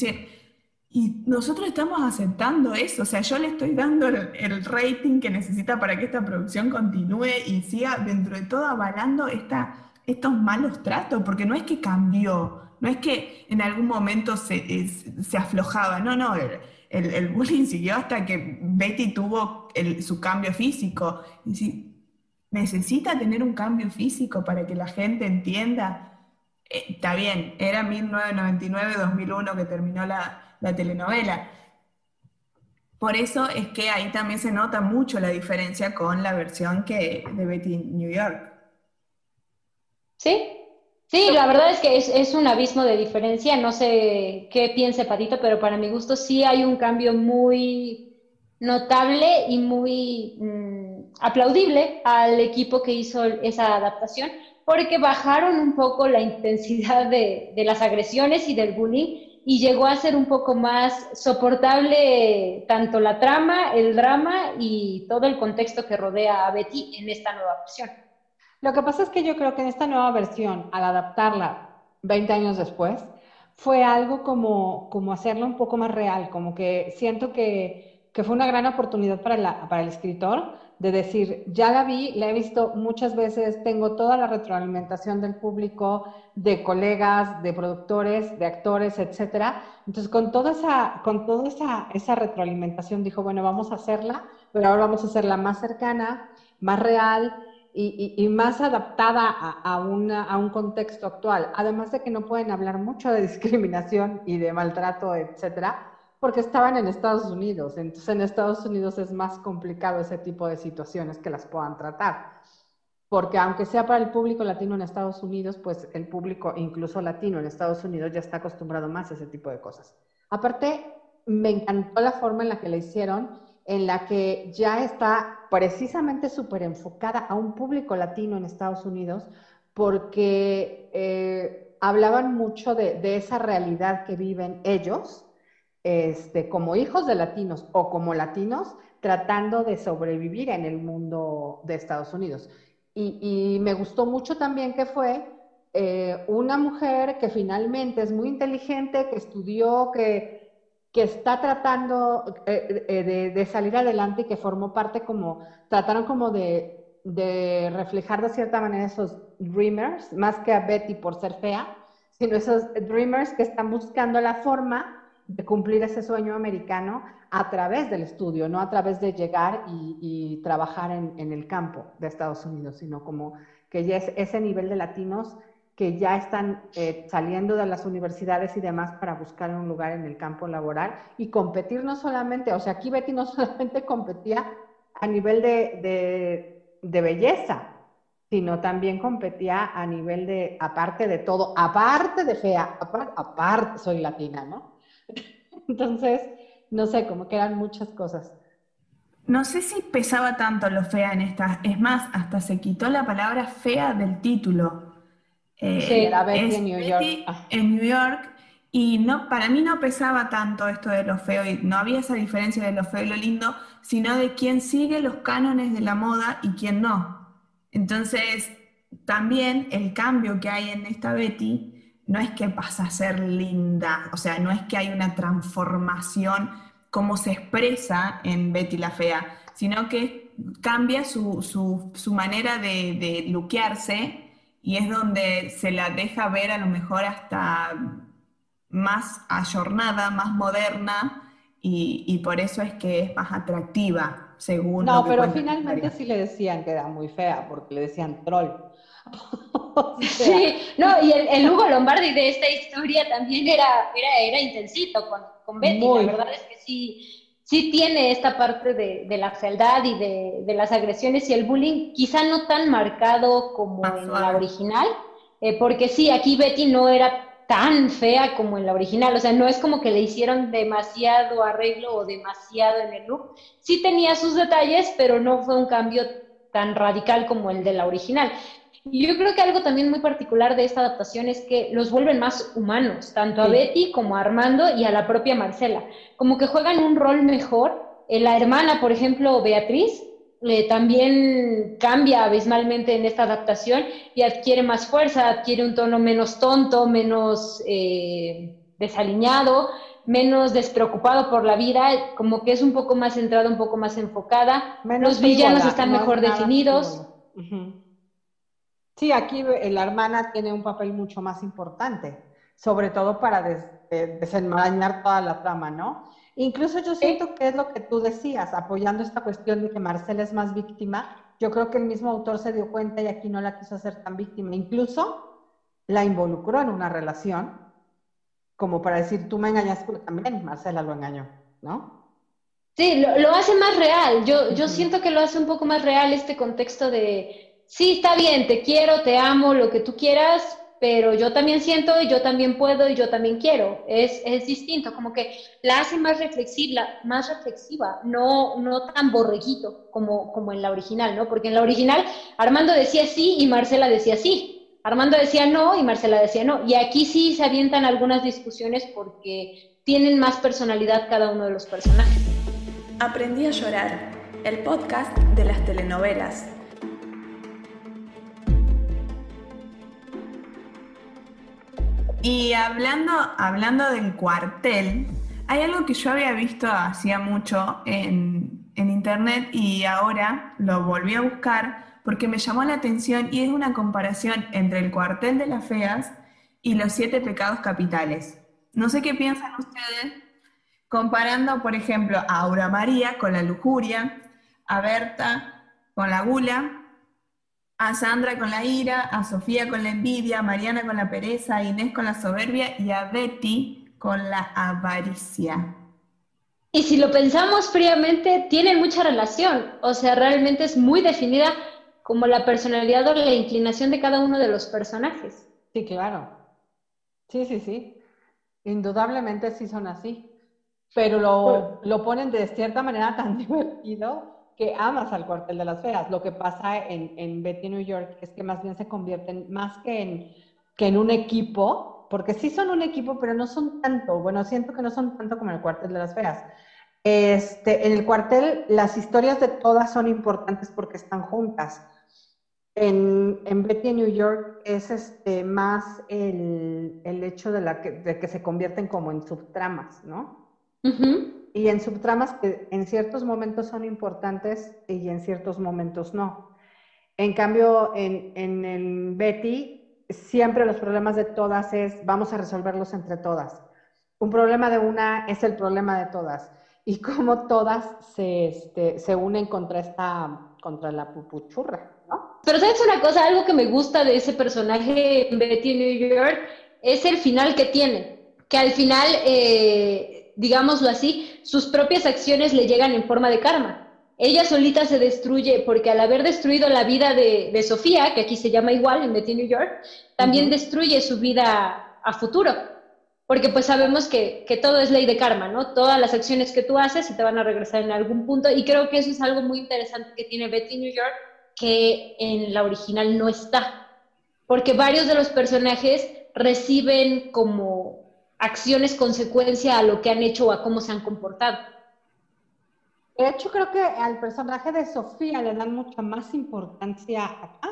y nosotros estamos aceptando eso, o sea, yo le estoy dando el, el, rating que necesita para que esta producción continúe y siga dentro de todo avalando esta estos malos tratos, porque no es que cambió, no es que en algún momento se, se aflojaba, no, no, el, el, bullying siguió hasta que Betty tuvo su cambio físico. Y si necesita tener un cambio físico para que la gente entienda, eh, está bien, era 1999-2001 que terminó la, la telenovela. Por eso es que ahí también se nota mucho la diferencia con la versión que, de Betty New York. Sí, sí, la verdad es que es, un abismo de diferencia. No sé qué piense Patito, pero para mi gusto sí hay un cambio muy notable y muy mm, aplaudible al equipo que hizo esa adaptación, porque bajaron un poco la intensidad de, de las agresiones y del bullying y llegó a ser un poco más soportable tanto la trama, el drama y todo el contexto que rodea a Betty en esta nueva versión. Lo que pasa es que yo creo que en esta nueva versión, al adaptarla 20 años después, fue algo como, como hacerlo un poco más real, como que siento que, que fue una gran oportunidad para, la, para el escritor de decir, ya la vi, la he visto muchas veces, tengo toda la retroalimentación del público, de colegas, de productores, de actores, etcétera. Entonces, con toda esa, con toda esa, esa retroalimentación dijo, bueno, vamos a hacerla, pero ahora vamos a hacerla más cercana, más real, y, más adaptada a, a, un contexto actual. Además de que no pueden hablar mucho de discriminación y de maltrato, etcétera, porque estaban en Estados Unidos. Entonces, en Estados Unidos es más complicado ese tipo de situaciones que las puedan tratar. Porque aunque sea para el público latino en Estados Unidos, pues el público, incluso latino en Estados Unidos, ya está acostumbrado más a ese tipo de cosas. Aparte, me encantó la forma en la que la hicieron en la que ya está precisamente súper enfocada a un público latino en Estados Unidos, porque eh, hablaban mucho de, esa realidad que viven ellos, este, como hijos de latinos o como latinos, tratando de sobrevivir en el mundo de Estados Unidos. Y, me gustó mucho también que fue eh, una mujer que finalmente es muy inteligente, que estudió, que que está tratando eh, eh, de, salir adelante y que formó parte como, trataron como de, reflejar de cierta manera esos dreamers, más que a Betty por ser fea, sino esos dreamers que están buscando la forma de cumplir ese sueño americano a través del estudio, no a través de llegar y, trabajar en, en, el campo de Estados Unidos, sino como que ya es ese nivel de latinos que ya están eh, saliendo de las universidades y demás para buscar un lugar en el campo laboral y competir no solamente, o sea, aquí Betty no solamente competía a nivel de, de, belleza, sino también competía a nivel de, aparte de todo, aparte de fea, aparte, aparte soy latina, ¿no? Entonces, no sé, como que eran muchas cosas. No sé si pesaba tanto lo fea en esta, es más, hasta se quitó la palabra fea del título. Eh, sí, era Betty en New York. Ah. En New York. Y no, para mí no pesaba tanto esto de lo feo, y no había esa diferencia de lo feo y lo lindo, sino de quién sigue los cánones de la moda y quién no. Entonces, también el cambio que hay en esta Betty no es que pasa a ser linda, o sea, no es que hay una transformación como se expresa en Betty la Fea, sino que cambia su, su, su manera de, de luquearse y es donde se la deja ver a lo mejor hasta más ayornada, más moderna, y, por eso es que es más atractiva, según... No, pero finalmente sí le decían que era muy fea, porque le decían troll. sí, no, y el, Hugo Lombardi de esta historia también era, era, era intensito con, con Betty, la verdad es que sí, sí tiene esta parte de, la fealdad y de, las agresiones y el bullying, quizá no tan marcado como en la original, eh, porque sí, aquí Betty no era tan fea como en la original, o sea, no es como que le hicieron demasiado arreglo o demasiado en el look, sí tenía sus detalles, pero no fue un cambio tan radical como el de la original. Y yo creo que algo también muy particular de esta adaptación es que los vuelven más humanos, tanto a Betty como a Armando y a la propia Marcela. Como que juegan un rol mejor. Eh, la hermana, por ejemplo, Beatriz, eh, también cambia abismalmente en esta adaptación y adquiere más fuerza, adquiere un tono menos tonto, menos eh, desaliñado, menos despreocupado por la vida, como que es un poco más centrada, un poco más enfocada. Los villanos están mejor definidos. Sí, aquí la hermana tiene un papel mucho más importante, sobre todo para desenmarañar toda la trama, ¿no? Incluso yo siento que es lo que tú decías, apoyando esta cuestión de que Marcela es más víctima, yo creo que el mismo autor se dio cuenta y aquí no la quiso hacer tan víctima, incluso la involucró en una relación, como para decir, tú me engañaste, pero también Marcela lo engañó, ¿no? Sí, lo, hace más real. Yo, yo siento que lo hace un poco más real este contexto de, sí, está bien, te quiero, te amo, lo que tú quieras, pero yo también siento y yo también puedo y yo también quiero. Es, es distinto, como que la hace más reflexiva, más reflexiva, no, no tan borreguito como, como en la original, ¿no? Porque en la original Armando decía sí y Marcela decía sí. Armando decía no y Marcela decía no. Y aquí sí se avientan algunas discusiones porque tienen más personalidad cada uno de los personajes. Aprendí a llorar, el podcast de las telenovelas y hablando, hablando del cuartel, hay algo que yo había visto hacía mucho en, en internet y ahora lo volví a buscar porque me llamó la atención y es una comparación entre el cuartel de las feas y los siete pecados capitales. No sé qué piensan ustedes comparando, por ejemplo, a Aura María con la lujuria, a Berta con la gula, a Sandra con la ira, a Sofía con la envidia, a Mariana con la pereza, a Inés con la soberbia y a Betty con la avaricia. Y si lo pensamos fríamente, tiene mucha relación, o sea, realmente es muy definida como la personalidad o la inclinación de cada uno de los personajes. Sí, claro. Sí, sí, sí. Indudablemente sí son así. Pero lo, lo ponen de cierta manera tan divertido que amas al cuartel de las feas. Lo que pasa en, en Betty New York es que más bien se convierten más que en, que en un equipo, porque sí son un equipo, pero no son tanto. Bueno, siento que no son tanto como en el cuartel de las feas. Este, en el cuartel las historias de todas son importantes porque están juntas. En, en Betty New York es este, más el, el hecho de, la que, de que se convierten como en subtramas, ¿no? Y en subtramas que en ciertos momentos son importantes y en ciertos momentos no. En cambio, en, en, Betty, siempre los problemas de todas es, vamos a resolverlos entre todas. Un problema de una es el problema de todas. Y cómo todas se, este, se unen contra, esta, contra la pupuchurra, ¿no? Pero sabes una cosa, algo que me gusta de ese personaje en Betty New York es el final que tiene. Que al final... Eh, digámoslo así, sus propias acciones le llegan en forma de karma. Ella solita se destruye porque al haber destruido la vida de, Sofía, que aquí se llama igual en Betty New York, también destruye su vida a futuro. Porque pues sabemos que, que, todo es ley de karma, ¿no? Todas las acciones que tú haces se te van a regresar en algún punto. Y creo que eso es algo muy interesante que tiene Betty New York, que en la original no está. Porque varios de los personajes reciben como acciones consecuencia a lo que han hecho o a cómo se han comportado. De hecho, creo que al personaje de Sofía le dan mucha más importancia acá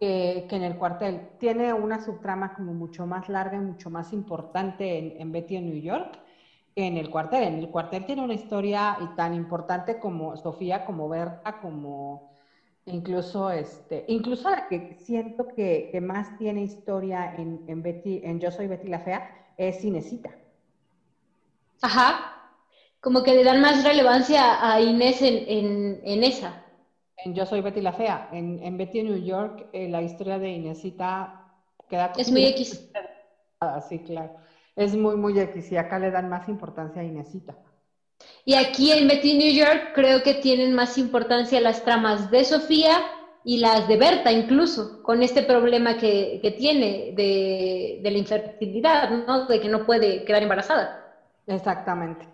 que, en el cuartel. Tiene una subtrama como mucho más larga y mucho más importante en, en Betty en New York que en el cuartel. En el cuartel tiene una historia y tan importante como Sofía, como Berta, como incluso este, incluso la que siento que, que más tiene historia en, en, Betty, en Yo soy Betty la Fea, es Inesita. Ajá, como que le dan más relevancia a Inés en, esa. En Yo soy Betty la Fea. En, Betty New York, eh, la historia de Inesita queda... Es muy X. Ah, sí, claro. Es muy, muy X y acá le dan más importancia a Inesita. Y aquí en Betty New York creo que tienen más importancia las tramas de Sofía y las de Berta incluso, con este problema que, tiene de, la infertilidad, ¿no? De que no puede quedar embarazada. Exactamente.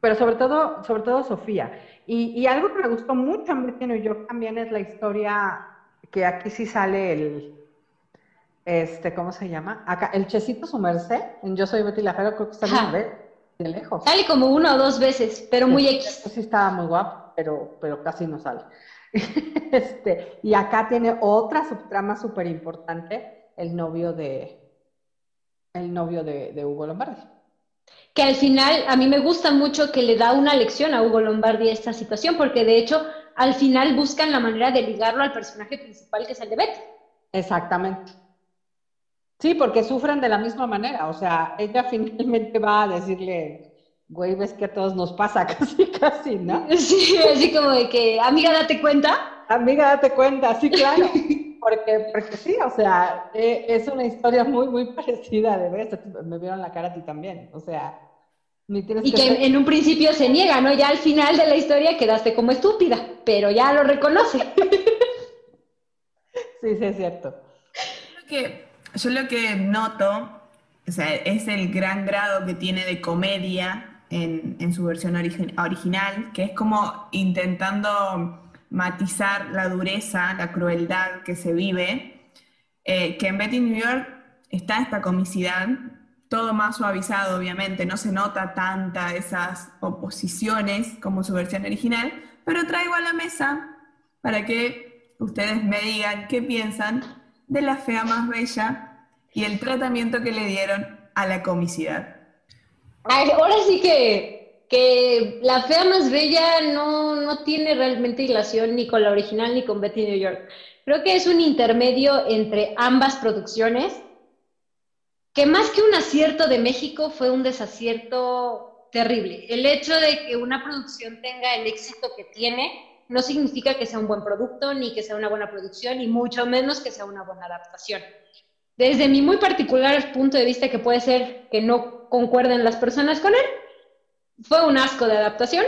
Pero sobre todo, sobre todo Sofía. Y, algo que me gustó mucho en New York también es la historia que aquí sí sale el, este, ¿cómo se llama? Acá, el Chesito Sumerse, en Yo Soy Betty la Fera, creo que está bien de lejos. Sale como una o dos veces, pero muy X. Sí estaba muy guapo, pero, pero casi no sale. este, y acá tiene otra subtrama súper importante, el novio de el novio de, Hugo Lombardi. Que al final a mí me gusta mucho que le da una lección a Hugo Lombardi esta situación, porque de hecho al final buscan la manera de ligarlo al personaje principal que es el de Betty. Exactamente. Sí, porque sufren de la misma manera. O sea, ella finalmente va a decirle, güey, ves que a todos nos pasa casi, casi, ¿no? Sí, así como de que, amiga, date cuenta. Amiga, date cuenta, sí, claro. Porque, porque sí, o sea, e, es una historia muy, muy parecida, de ver, me vieron la cara a ti también, o sea, ni tienes Y que, en un principio se niega, ¿no? Ya al final de la historia quedaste como estúpida, pero ya lo reconoce. sí, sí, es cierto. Que, yo lo que noto, o sea, es el gran grado que tiene de comedia en, su versión original, que es como intentando matizar la dureza, la crueldad que se vive, eh, que en Betty New York está esta comicidad, todo más suavizado obviamente, no se nota tanta esas oposiciones como su versión original, pero traigo a la mesa para que ustedes me digan qué piensan de la fea más bella y el tratamiento que le dieron a la comicidad. Ahora sí que, que La Fea Más Bella no, no tiene realmente relación ni con la original ni con Betty New York. Creo que es un intermedio entre ambas producciones, que más que un acierto de México fue un desacierto terrible. El hecho de que una producción tenga el éxito que tiene no significa que sea un buen producto, ni que sea una buena producción, y mucho menos que sea una buena adaptación desde mi muy particular punto de vista, que puede ser que no concuerden las personas con él, fue un asco de adaptación.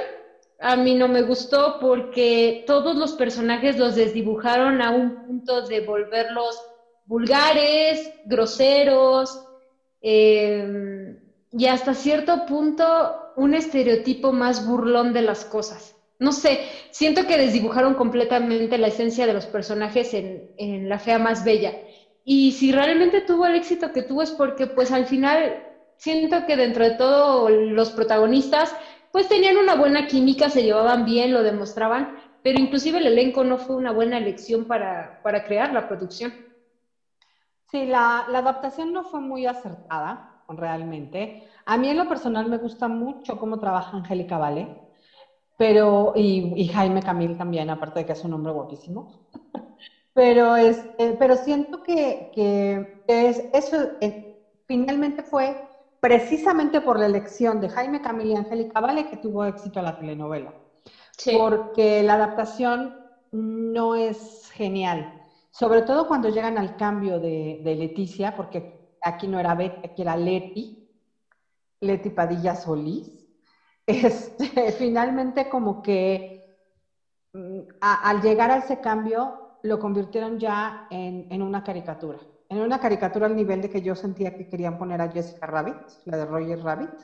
A mí no me gustó porque todos los personajes los desdibujaron a un punto de volverlos vulgares, groseros, em, y hasta cierto punto un estereotipo más burlón de las cosas. No sé, siento que desdibujaron completamente la esencia de los personajes en, en La Fea Más Bella. Y si realmente tuvo el éxito que tuvo es porque pues al final siento que dentro de todo los protagonistas pues tenían una buena química, se llevaban bien, lo demostraban, pero inclusive el elenco no fue una buena elección para, crear la producción. Sí, la, adaptación no fue muy acertada, realmente. A mí en lo personal me gusta mucho cómo trabaja Angélica Vale, pero, y, y Jaime Camil también, aparte de que es un hombre guapísimo. Pero, es, este, pero siento que, que es, eso eh, finalmente fue precisamente por la elección de Jaime Camil y Angélica Vale que tuvo éxito la telenovela. Porque la adaptación no es genial. Sobre todo cuando llegan al cambio de, de Leticia, porque aquí no era Betty, aquí era Leti, Leti Padilla Solís. Este, finalmente como que mm, al llegar a ese cambio lo convirtieron ya en, una caricatura. En una caricatura al nivel de que yo sentía que querían poner a Jessica Rabbit, la de Roger Rabbit,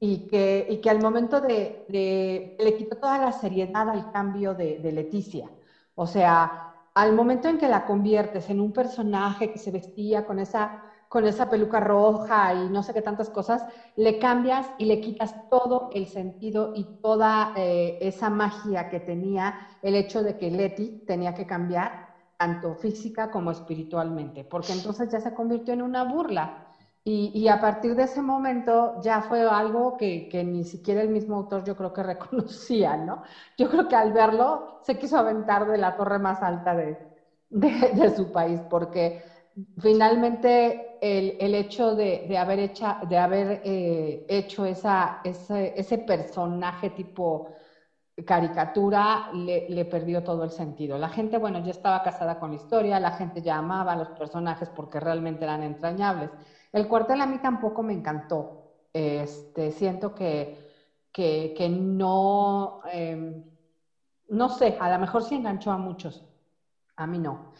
y que, y que al momento de, le quitó toda la seriedad al cambio de, Leticia. O sea, al momento en que la conviertes en un personaje que se vestía con esa con esa peluca roja y no sé qué tantas cosas, le cambias y le quitas todo el sentido y toda eh, esa magia que tenía el hecho de que Leti tenía que cambiar tanto física como espiritualmente, porque entonces ya se convirtió en una burla. Y, a partir de ese momento ya fue algo que, ni siquiera el mismo autor yo creo que reconocía, ¿no? Yo creo que al verlo se quiso aventar de la torre más alta de, de su país, porque finalmente el, hecho de, haber, hecha, de haber eh, hecho esa, ese, personaje tipo caricatura le, perdió todo el sentido. La gente, bueno, ya estaba casada con la historia, la gente ya amaba a los personajes porque realmente eran entrañables. El cuartel a mí tampoco me encantó. Este, siento que, que, no, em, no sé, a lo mejor sí enganchó a muchos, a mí no.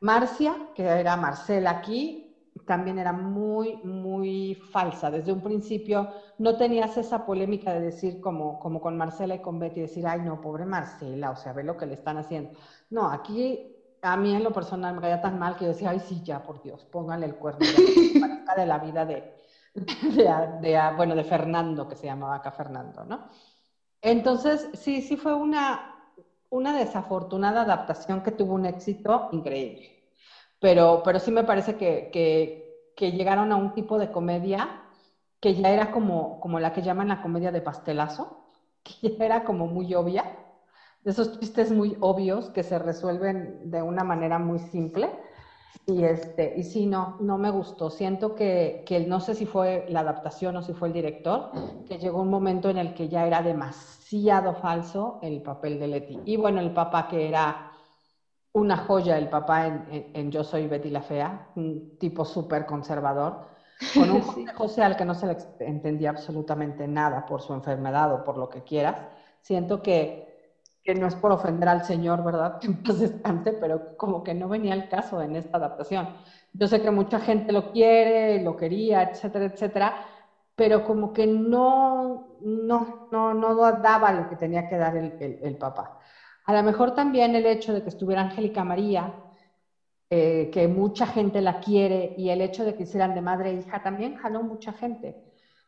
Marcia, que era Marcela aquí, también era muy, muy falsa. Desde un principio no tenías esa polémica de decir como, como con Marcela y con Betty, decir, ay no, pobre Marcela, o sea, ve lo que le están haciendo. No, aquí a mí en lo personal me caía tan mal que yo decía, ay sí, ya, por Dios, póngale el cuerno de la vida de, de, bueno, de Fernando, que se llamaba acá Fernando, ¿no? Entonces, sí, sí fue una, una desafortunada adaptación que tuvo un éxito increíble pero, pero sí me parece que, que, llegaron a un tipo de comedia que ya era como, como la que llaman la comedia de pastelazo, que ya era como muy obvia, de esos chistes muy obvios que se resuelven de una manera muy simple. Y, este, y sí, no, no me gustó. Siento que, que no sé si fue la adaptación o si fue el director, que llegó un momento en el que ya era demasiado falso el papel de Leti. Y bueno, el papá que era una joya el papá en, Yo soy Betty la Fea, un tipo súper conservador, con un José, al que no se le entendía absolutamente nada por su enfermedad o por lo que quieras. Siento que, que no es por ofender al Señor, ¿verdad? Que más descanse, pero como que no venía el caso en esta adaptación. Yo sé que mucha gente lo quiere, lo quería, etcétera, etcétera, pero como que no, no, no, no daba lo que tenía que dar el, el, el papá. A lo mejor también el hecho de que estuviera Angélica María, eh, que mucha gente la quiere, y el hecho de que hicieran de madre e hija también jaló mucha gente.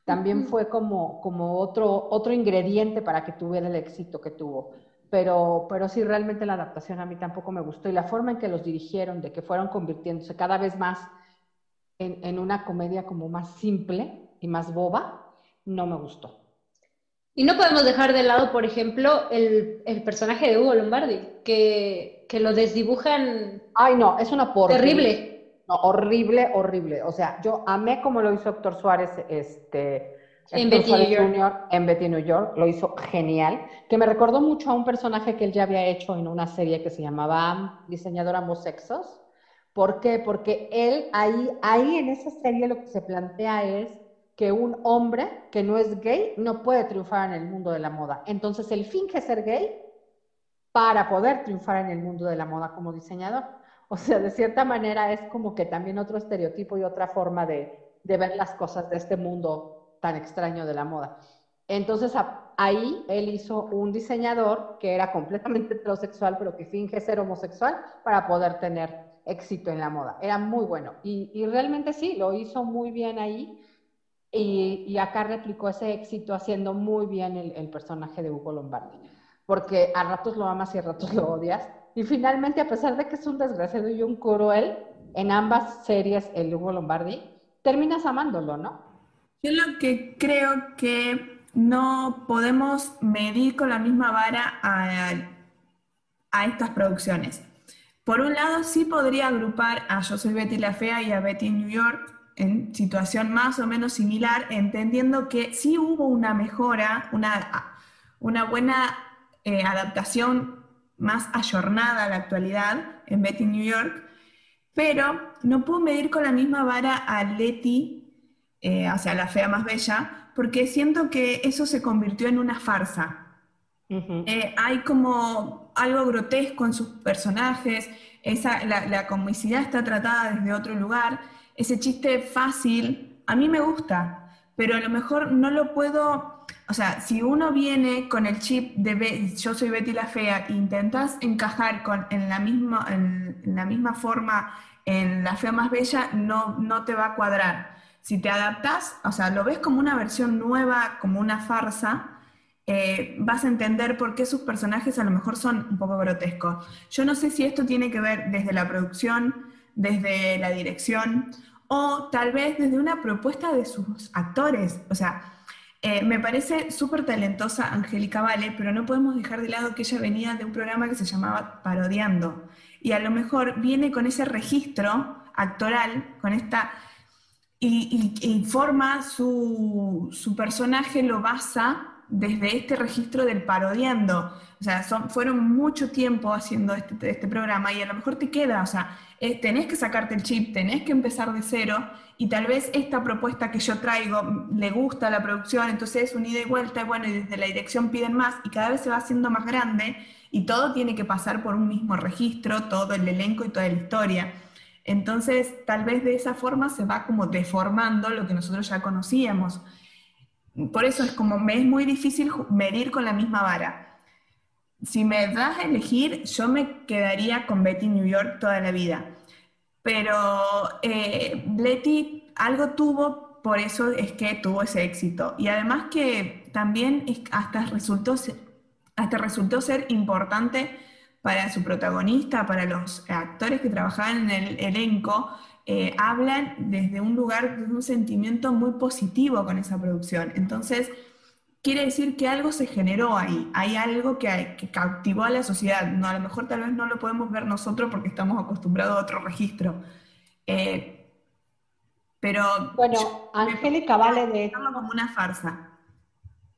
También fue como, como otro, otro ingrediente para que tuviera el éxito que tuvo. Pero, pero sí, realmente la adaptación a mí tampoco me gustó. Y la forma en que los dirigieron, de que fueron convirtiéndose cada vez más en, una comedia como más simple y más boba, no me gustó. Y no podemos dejar de lado, por ejemplo, el, personaje de Hugo Lombardi, que, lo desdibujan. Ay, no, es una porra. Terrible. No, horrible, horrible. O sea, yo amé como lo hizo Héctor Suárez, este, en Betty New York. en Betty New York, lo hizo genial, que me recordó mucho a un personaje que él ya había hecho en una serie que se llamaba Diseñador Ambos Sexos. ¿Por qué? Porque él ahí, ahí en esa serie lo que se plantea es que un hombre que no es gay no puede triunfar en el mundo de la moda. Entonces él finge ser gay para poder triunfar en el mundo de la moda como diseñador. O sea, de cierta manera es como que también otro estereotipo y otra forma de, ver las cosas de este mundo tan extraño de la moda. Entonces ahí él hizo un diseñador que era completamente heterosexual, pero que finge ser homosexual para poder tener éxito en la moda. Era muy bueno. Y, realmente sí, lo hizo muy bien ahí. Y, acá replicó ese éxito haciendo muy bien el, personaje de Hugo Lombardi. Porque a ratos lo amas y a ratos lo odias. Y finalmente, a pesar de que es un desgraciado y un cruel, en ambas series, el Hugo Lombardi, terminas amándolo, ¿no? Yo lo que creo que no podemos medir con la misma vara a, estas producciones. Por un lado, sí podría agrupar a Yo soy Betty la Fea y a Betty New York en situación más o menos similar, entendiendo que sí hubo una mejora, una, una buena eh, adaptación más ayornada a la actualidad en Betty New York, pero no puedo medir con la misma vara a Letty eh, o sea, la fea más bella, porque siento que eso se convirtió en una farsa. Eh, hay como algo grotesco en sus personajes, esa, la, la, comicidad está tratada desde otro lugar, ese chiste fácil, a mí me gusta, pero a lo mejor no lo puedo, o sea, si uno viene con el chip de yo soy Betty la fea e intentas encajar con, en, la misma, en, la misma forma en la fea más bella, no, no te va a cuadrar. Si te adaptas, o sea, lo ves como una versión nueva, como una farsa, eh, vas a entender por qué sus personajes a lo mejor son un poco grotescos. Yo no sé si esto tiene que ver desde la producción, desde la dirección, o tal vez desde una propuesta de sus actores. O sea, eh, me parece súper talentosa Angélica Vale, pero no podemos dejar de lado que ella venía de un programa que se llamaba Parodiando. Y a lo mejor viene con ese registro actoral, con esta y, forma su, su, personaje, lo basa desde este registro del parodiando. O sea, son, fueron mucho tiempo haciendo este, este, programa y a lo mejor te queda, o sea, eh, tenés que sacarte el chip, tenés que empezar de cero y tal vez esta propuesta que yo traigo le gusta a la producción, entonces es un ida y vuelta, y bueno, y desde la dirección piden más y cada vez se va haciendo más grande y todo tiene que pasar por un mismo registro, todo el elenco y toda la historia. Entonces, tal vez de esa forma se va como deformando lo que nosotros ya conocíamos. Por eso es como, me es muy difícil medir con la misma vara. Si me das a elegir, yo me quedaría con Betty New York toda la vida. Pero eh, Betty algo tuvo, por eso es que tuvo ese éxito. Y además que también hasta resultó, hasta resultó ser importante para su protagonista, para los actores que trabajaban en el elenco, eh, hablan desde un lugar, de un sentimiento muy positivo con esa producción. Entonces, quiere decir que algo se generó ahí, hay algo que, que cautivó a la sociedad. No, a lo mejor tal vez no lo podemos ver nosotros porque estamos acostumbrados a otro registro. Eh, pero... Bueno, Angélica Vale de... Como una farsa.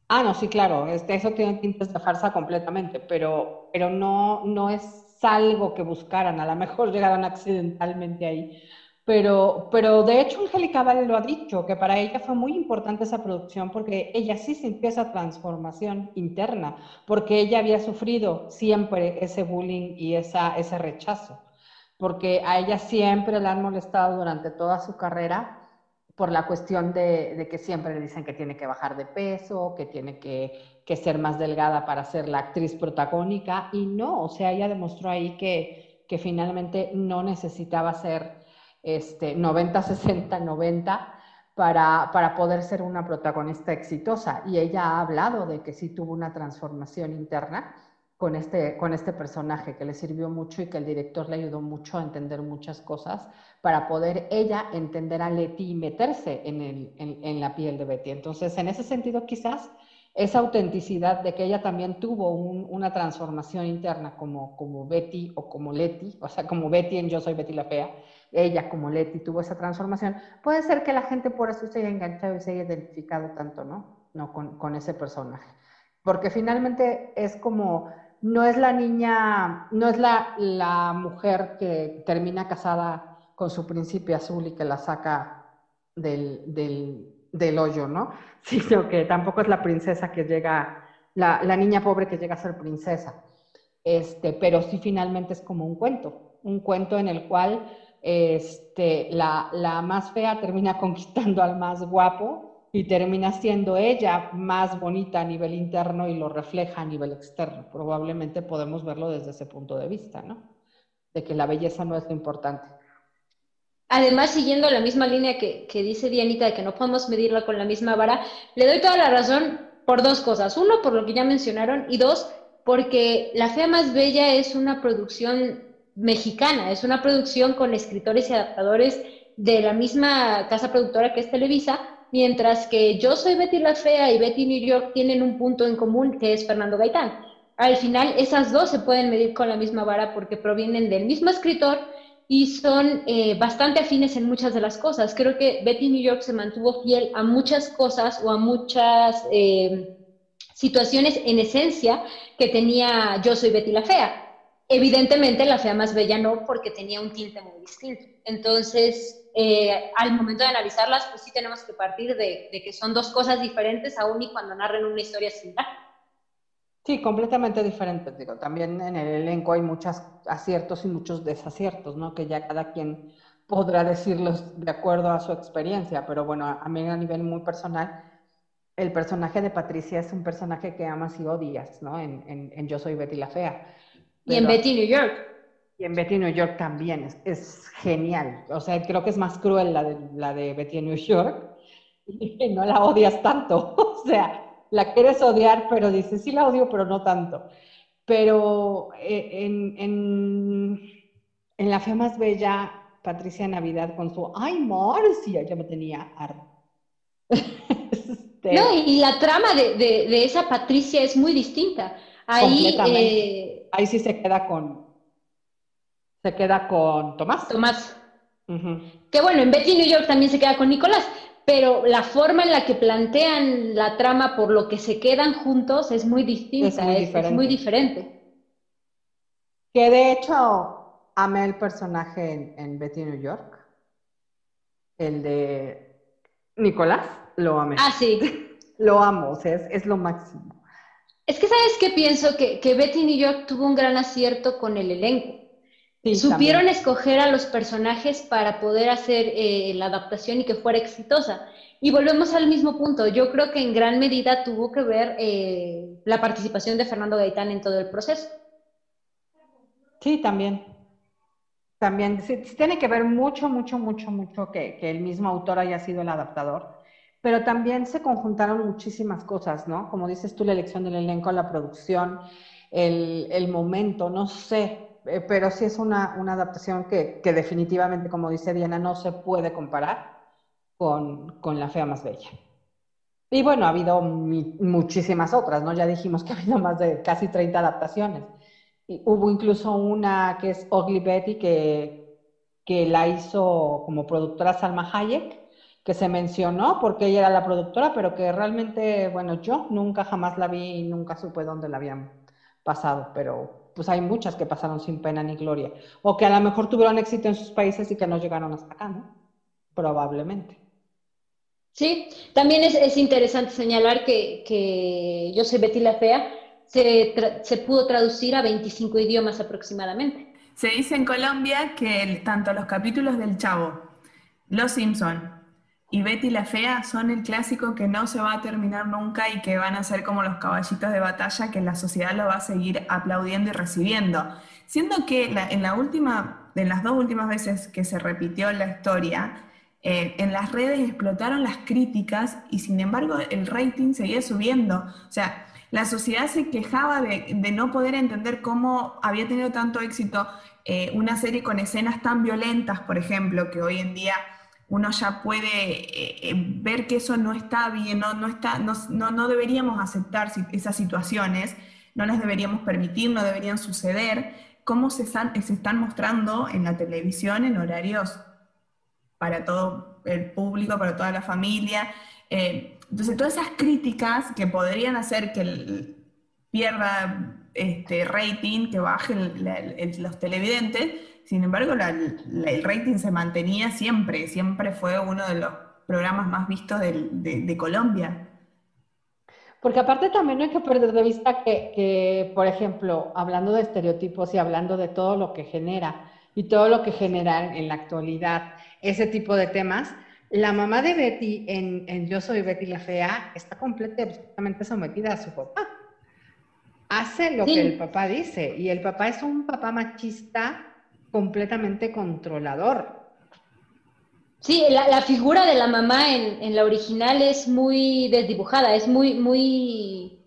Ah, no, sí, claro, este, eso tiene tintes de farsa completamente, pero, pero no, no es algo que buscaran, a lo mejor llegaron accidentalmente ahí. Pero, pero de hecho, Angélica Vale lo ha dicho, que para ella fue muy importante esa producción porque ella sí sintió esa transformación interna, porque ella había sufrido siempre ese bullying y esa, ese rechazo, porque a ella siempre la han molestado durante toda su carrera por la cuestión de, que siempre le dicen que tiene que bajar de peso, que tiene que, ser más delgada para ser la actriz protagónica, y no, o sea, ella demostró ahí que, que finalmente no necesitaba ser este, 90, 60, 90 para, para poder ser una protagonista exitosa. Y ella ha hablado de que sí tuvo una transformación interna con este, con este personaje que le sirvió mucho y que el director le ayudó mucho a entender muchas cosas para poder ella entender a Leti y meterse en, el, en, la piel de Betty. Entonces, en ese sentido, quizás esa autenticidad de que ella también tuvo una transformación interna como, como Betty o como Leti, o sea, como Betty en Yo Soy Betty la Fea, ella como Leti tuvo esa transformación, puede ser que la gente por eso se haya enganchado y se haya identificado tanto, ¿no? no con, con ese personaje. Porque finalmente es como no es la niña, no es la, la mujer que termina casada con su príncipe azul y que la saca del, del, del, hoyo, ¿no? Sino que tampoco es la princesa que llega, la, la, niña pobre que llega a ser princesa. Este, pero sí finalmente es como un cuento, un cuento en el cual este, la, la más fea termina conquistando al más guapo y termina siendo ella más bonita a nivel interno y lo refleja a nivel externo. Probablemente podemos verlo desde ese punto de vista, ¿no? De que la belleza no es lo importante. Además, siguiendo la misma línea que, que dice Dianita de que no podemos medirla con la misma vara, le doy toda la razón por dos cosas. Uno, por lo que ya mencionaron, y dos, porque La Fea Más Bella es una producción mexicana, es una producción con escritores y adaptadores de la misma casa productora que es Televisa, mientras que yo soy Betty la Fea y Betty New York tienen un punto en común que es Fernando Gaitán. Al final, esas dos se pueden medir con la misma vara porque provienen del mismo escritor y son eh, bastante afines en muchas de las cosas. Creo que Betty New York se mantuvo fiel a muchas cosas o a muchas eh, situaciones en esencia que tenía Yo soy Betty la Fea. Evidentemente, la fea más bella no, porque tenía un tinte muy distinto. Entonces, eh, al momento de analizarlas, pues sí tenemos que partir de, que son dos cosas diferentes, aún y cuando narren una historia similar. Sí, completamente diferentes. Digo, también en el elenco hay muchos aciertos y muchos desaciertos, ¿no? Que ya cada quien podrá decirlos de acuerdo a su experiencia, pero bueno, a mí a nivel muy personal, el personaje de Patricia es un personaje que amas y odias, ¿no? En, en Yo Soy Betty la Fea. Y en Betty New York. Y en Betty New York también, es, es, genial. O sea, creo que es más cruel la de, la de Betty New York y no la odias tanto. O sea, la quieres odiar, pero dices, sí la odio, pero no tanto. Pero eh, en, en, en La Fe Más Bella, Patricia Navidad con su, ay, Marcia, ya me tenía harto. este... No, y la trama de, de, de, esa Patricia es muy distinta. Ahí, eh... Ahí sí se queda con, se queda con Tomás. Tomás. Que bueno, en Betty New York también se queda con Nicolás, pero la forma en la que plantean la trama por lo que se quedan juntos es muy distinta, es muy, diferente. Que de hecho amé el personaje en, Betty New York, el de Nicolás, lo amé. Ah, sí. lo amo, o sea, es, lo máximo. Es que, ¿sabes qué pienso? Que, que Betty New York tuvo un gran acierto con el elenco Supieron escoger a los personajes para poder hacer eh, la adaptación y que fuera exitosa. Y volvemos al mismo punto. Yo creo que en gran medida tuvo que ver eh, la participación de Fernando Gaitán en todo el proceso. Sí, también. También tiene que ver mucho, mucho, mucho, mucho que, que, el mismo autor haya sido el adaptador, pero también se conjuntaron muchísimas cosas, ¿no? Como dices tú, la elección del elenco, la producción, el, el momento, no sé, eh, pero sí es una, una adaptación que, que, definitivamente, como dice Diana, no se puede comparar con, con La Fea Más Bella. Y bueno, ha habido muchísimas otras, ¿no? Ya dijimos que ha habido más de casi 30 adaptaciones. Y hubo incluso una que es Ugly Betty, que, que la hizo como productora Salma Hayek, que se mencionó porque ella era la productora, pero que realmente, bueno, yo nunca jamás la vi y nunca supe dónde la habían pasado, pero pues hay muchas que pasaron sin pena ni gloria, o que a lo mejor tuvieron éxito en sus países y que no llegaron hasta acá, ¿no? Probablemente. Sí, también es, interesante señalar que, Yo soy Betty la Fea se, se, pudo traducir a 25 idiomas aproximadamente. Se dice en Colombia que tanto los capítulos del Chavo, Los Simpson y Betty la Fea son el clásico que no se va a terminar nunca y que van a ser como los caballitos de batalla que la sociedad lo va a seguir aplaudiendo y recibiendo. Siendo que en la última, de las dos últimas veces que se repitió la historia, eh, en las redes explotaron las críticas y sin embargo el rating seguía subiendo. O sea, la sociedad se quejaba de, no poder entender cómo había tenido tanto éxito eh, una serie con escenas tan violentas, por ejemplo, que hoy en día uno ya puede eh, ver que eso no está bien, no, no, está, no, no deberíamos aceptar esas situaciones, no las deberíamos permitir, no deberían suceder, cómo se están, se están mostrando en la televisión en horarios para todo el público, para toda la familia. Eh, entonces, todas esas críticas que podrían hacer que pierda este rating, que baje los televidentes, sin embargo, el rating se mantenía siempre, siempre fue uno de los programas más vistos de, Colombia. Porque aparte también no hay que perder de vista que, que, por ejemplo, hablando de estereotipos y hablando de todo lo que genera y todo lo que genera en la actualidad, ese tipo de temas. La mamá de Betty en, Yo Soy Betty la Fea está completamente sometida a su papá. Hace lo que el papá dice y el papá es un papá machista completamente controlador. Sí, la, figura de la mamá en, en, la original es muy desdibujada, es muy, muy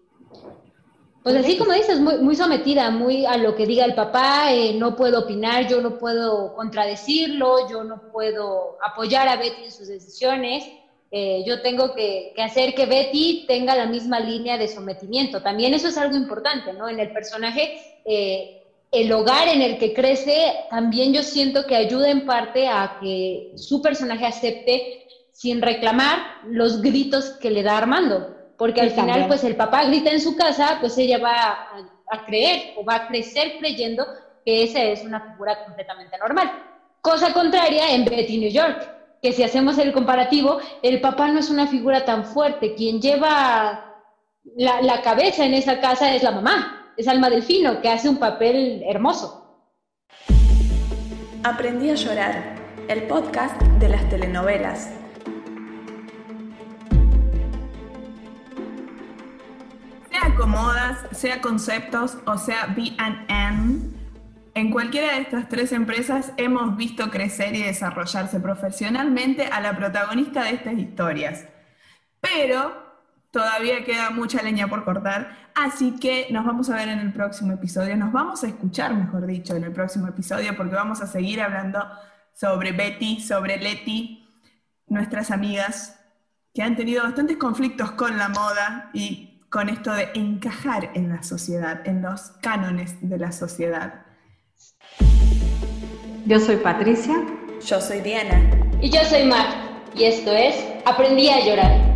pues así como dices, muy, muy sometida, muy a lo que diga el papá, eh, no puedo opinar, yo no puedo contradecirlo, yo no puedo apoyar a Betty en sus decisiones, eh, yo tengo que, hacer que Betty tenga la misma línea de sometimiento. También eso es algo importante, ¿no? En el personaje, eh, el hogar en el que crece, también yo siento que ayuda en parte a que su personaje acepte sin reclamar los gritos que le da Armando porque al final pues el papá grita en su casa, pues ella va a, creer o va a crecer creyendo que esa es una figura completamente normal. Cosa contraria en Betty New York, que si hacemos el comparativo, el papá no es una figura tan fuerte, quien lleva la, la cabeza en esa casa es la mamá, es Alma Delfino, que hace un papel hermoso. Aprendí a llorar, el podcast de las telenovelas. modas, sea conceptos o sea B&M, en cualquiera de estas tres empresas hemos visto crecer y desarrollarse profesionalmente a la protagonista de estas historias. Pero todavía queda mucha leña por cortar, así que nos vamos a ver en el próximo episodio, nos vamos a escuchar, mejor dicho, en el próximo episodio, porque vamos a seguir hablando sobre Betty, sobre Letty, nuestras amigas que han tenido bastantes conflictos con la moda y con esto de encajar en la sociedad, en los cánones de la sociedad. Yo soy Patricia. Yo soy Diana. Y yo soy Mar. Y esto es Aprendí a llorar.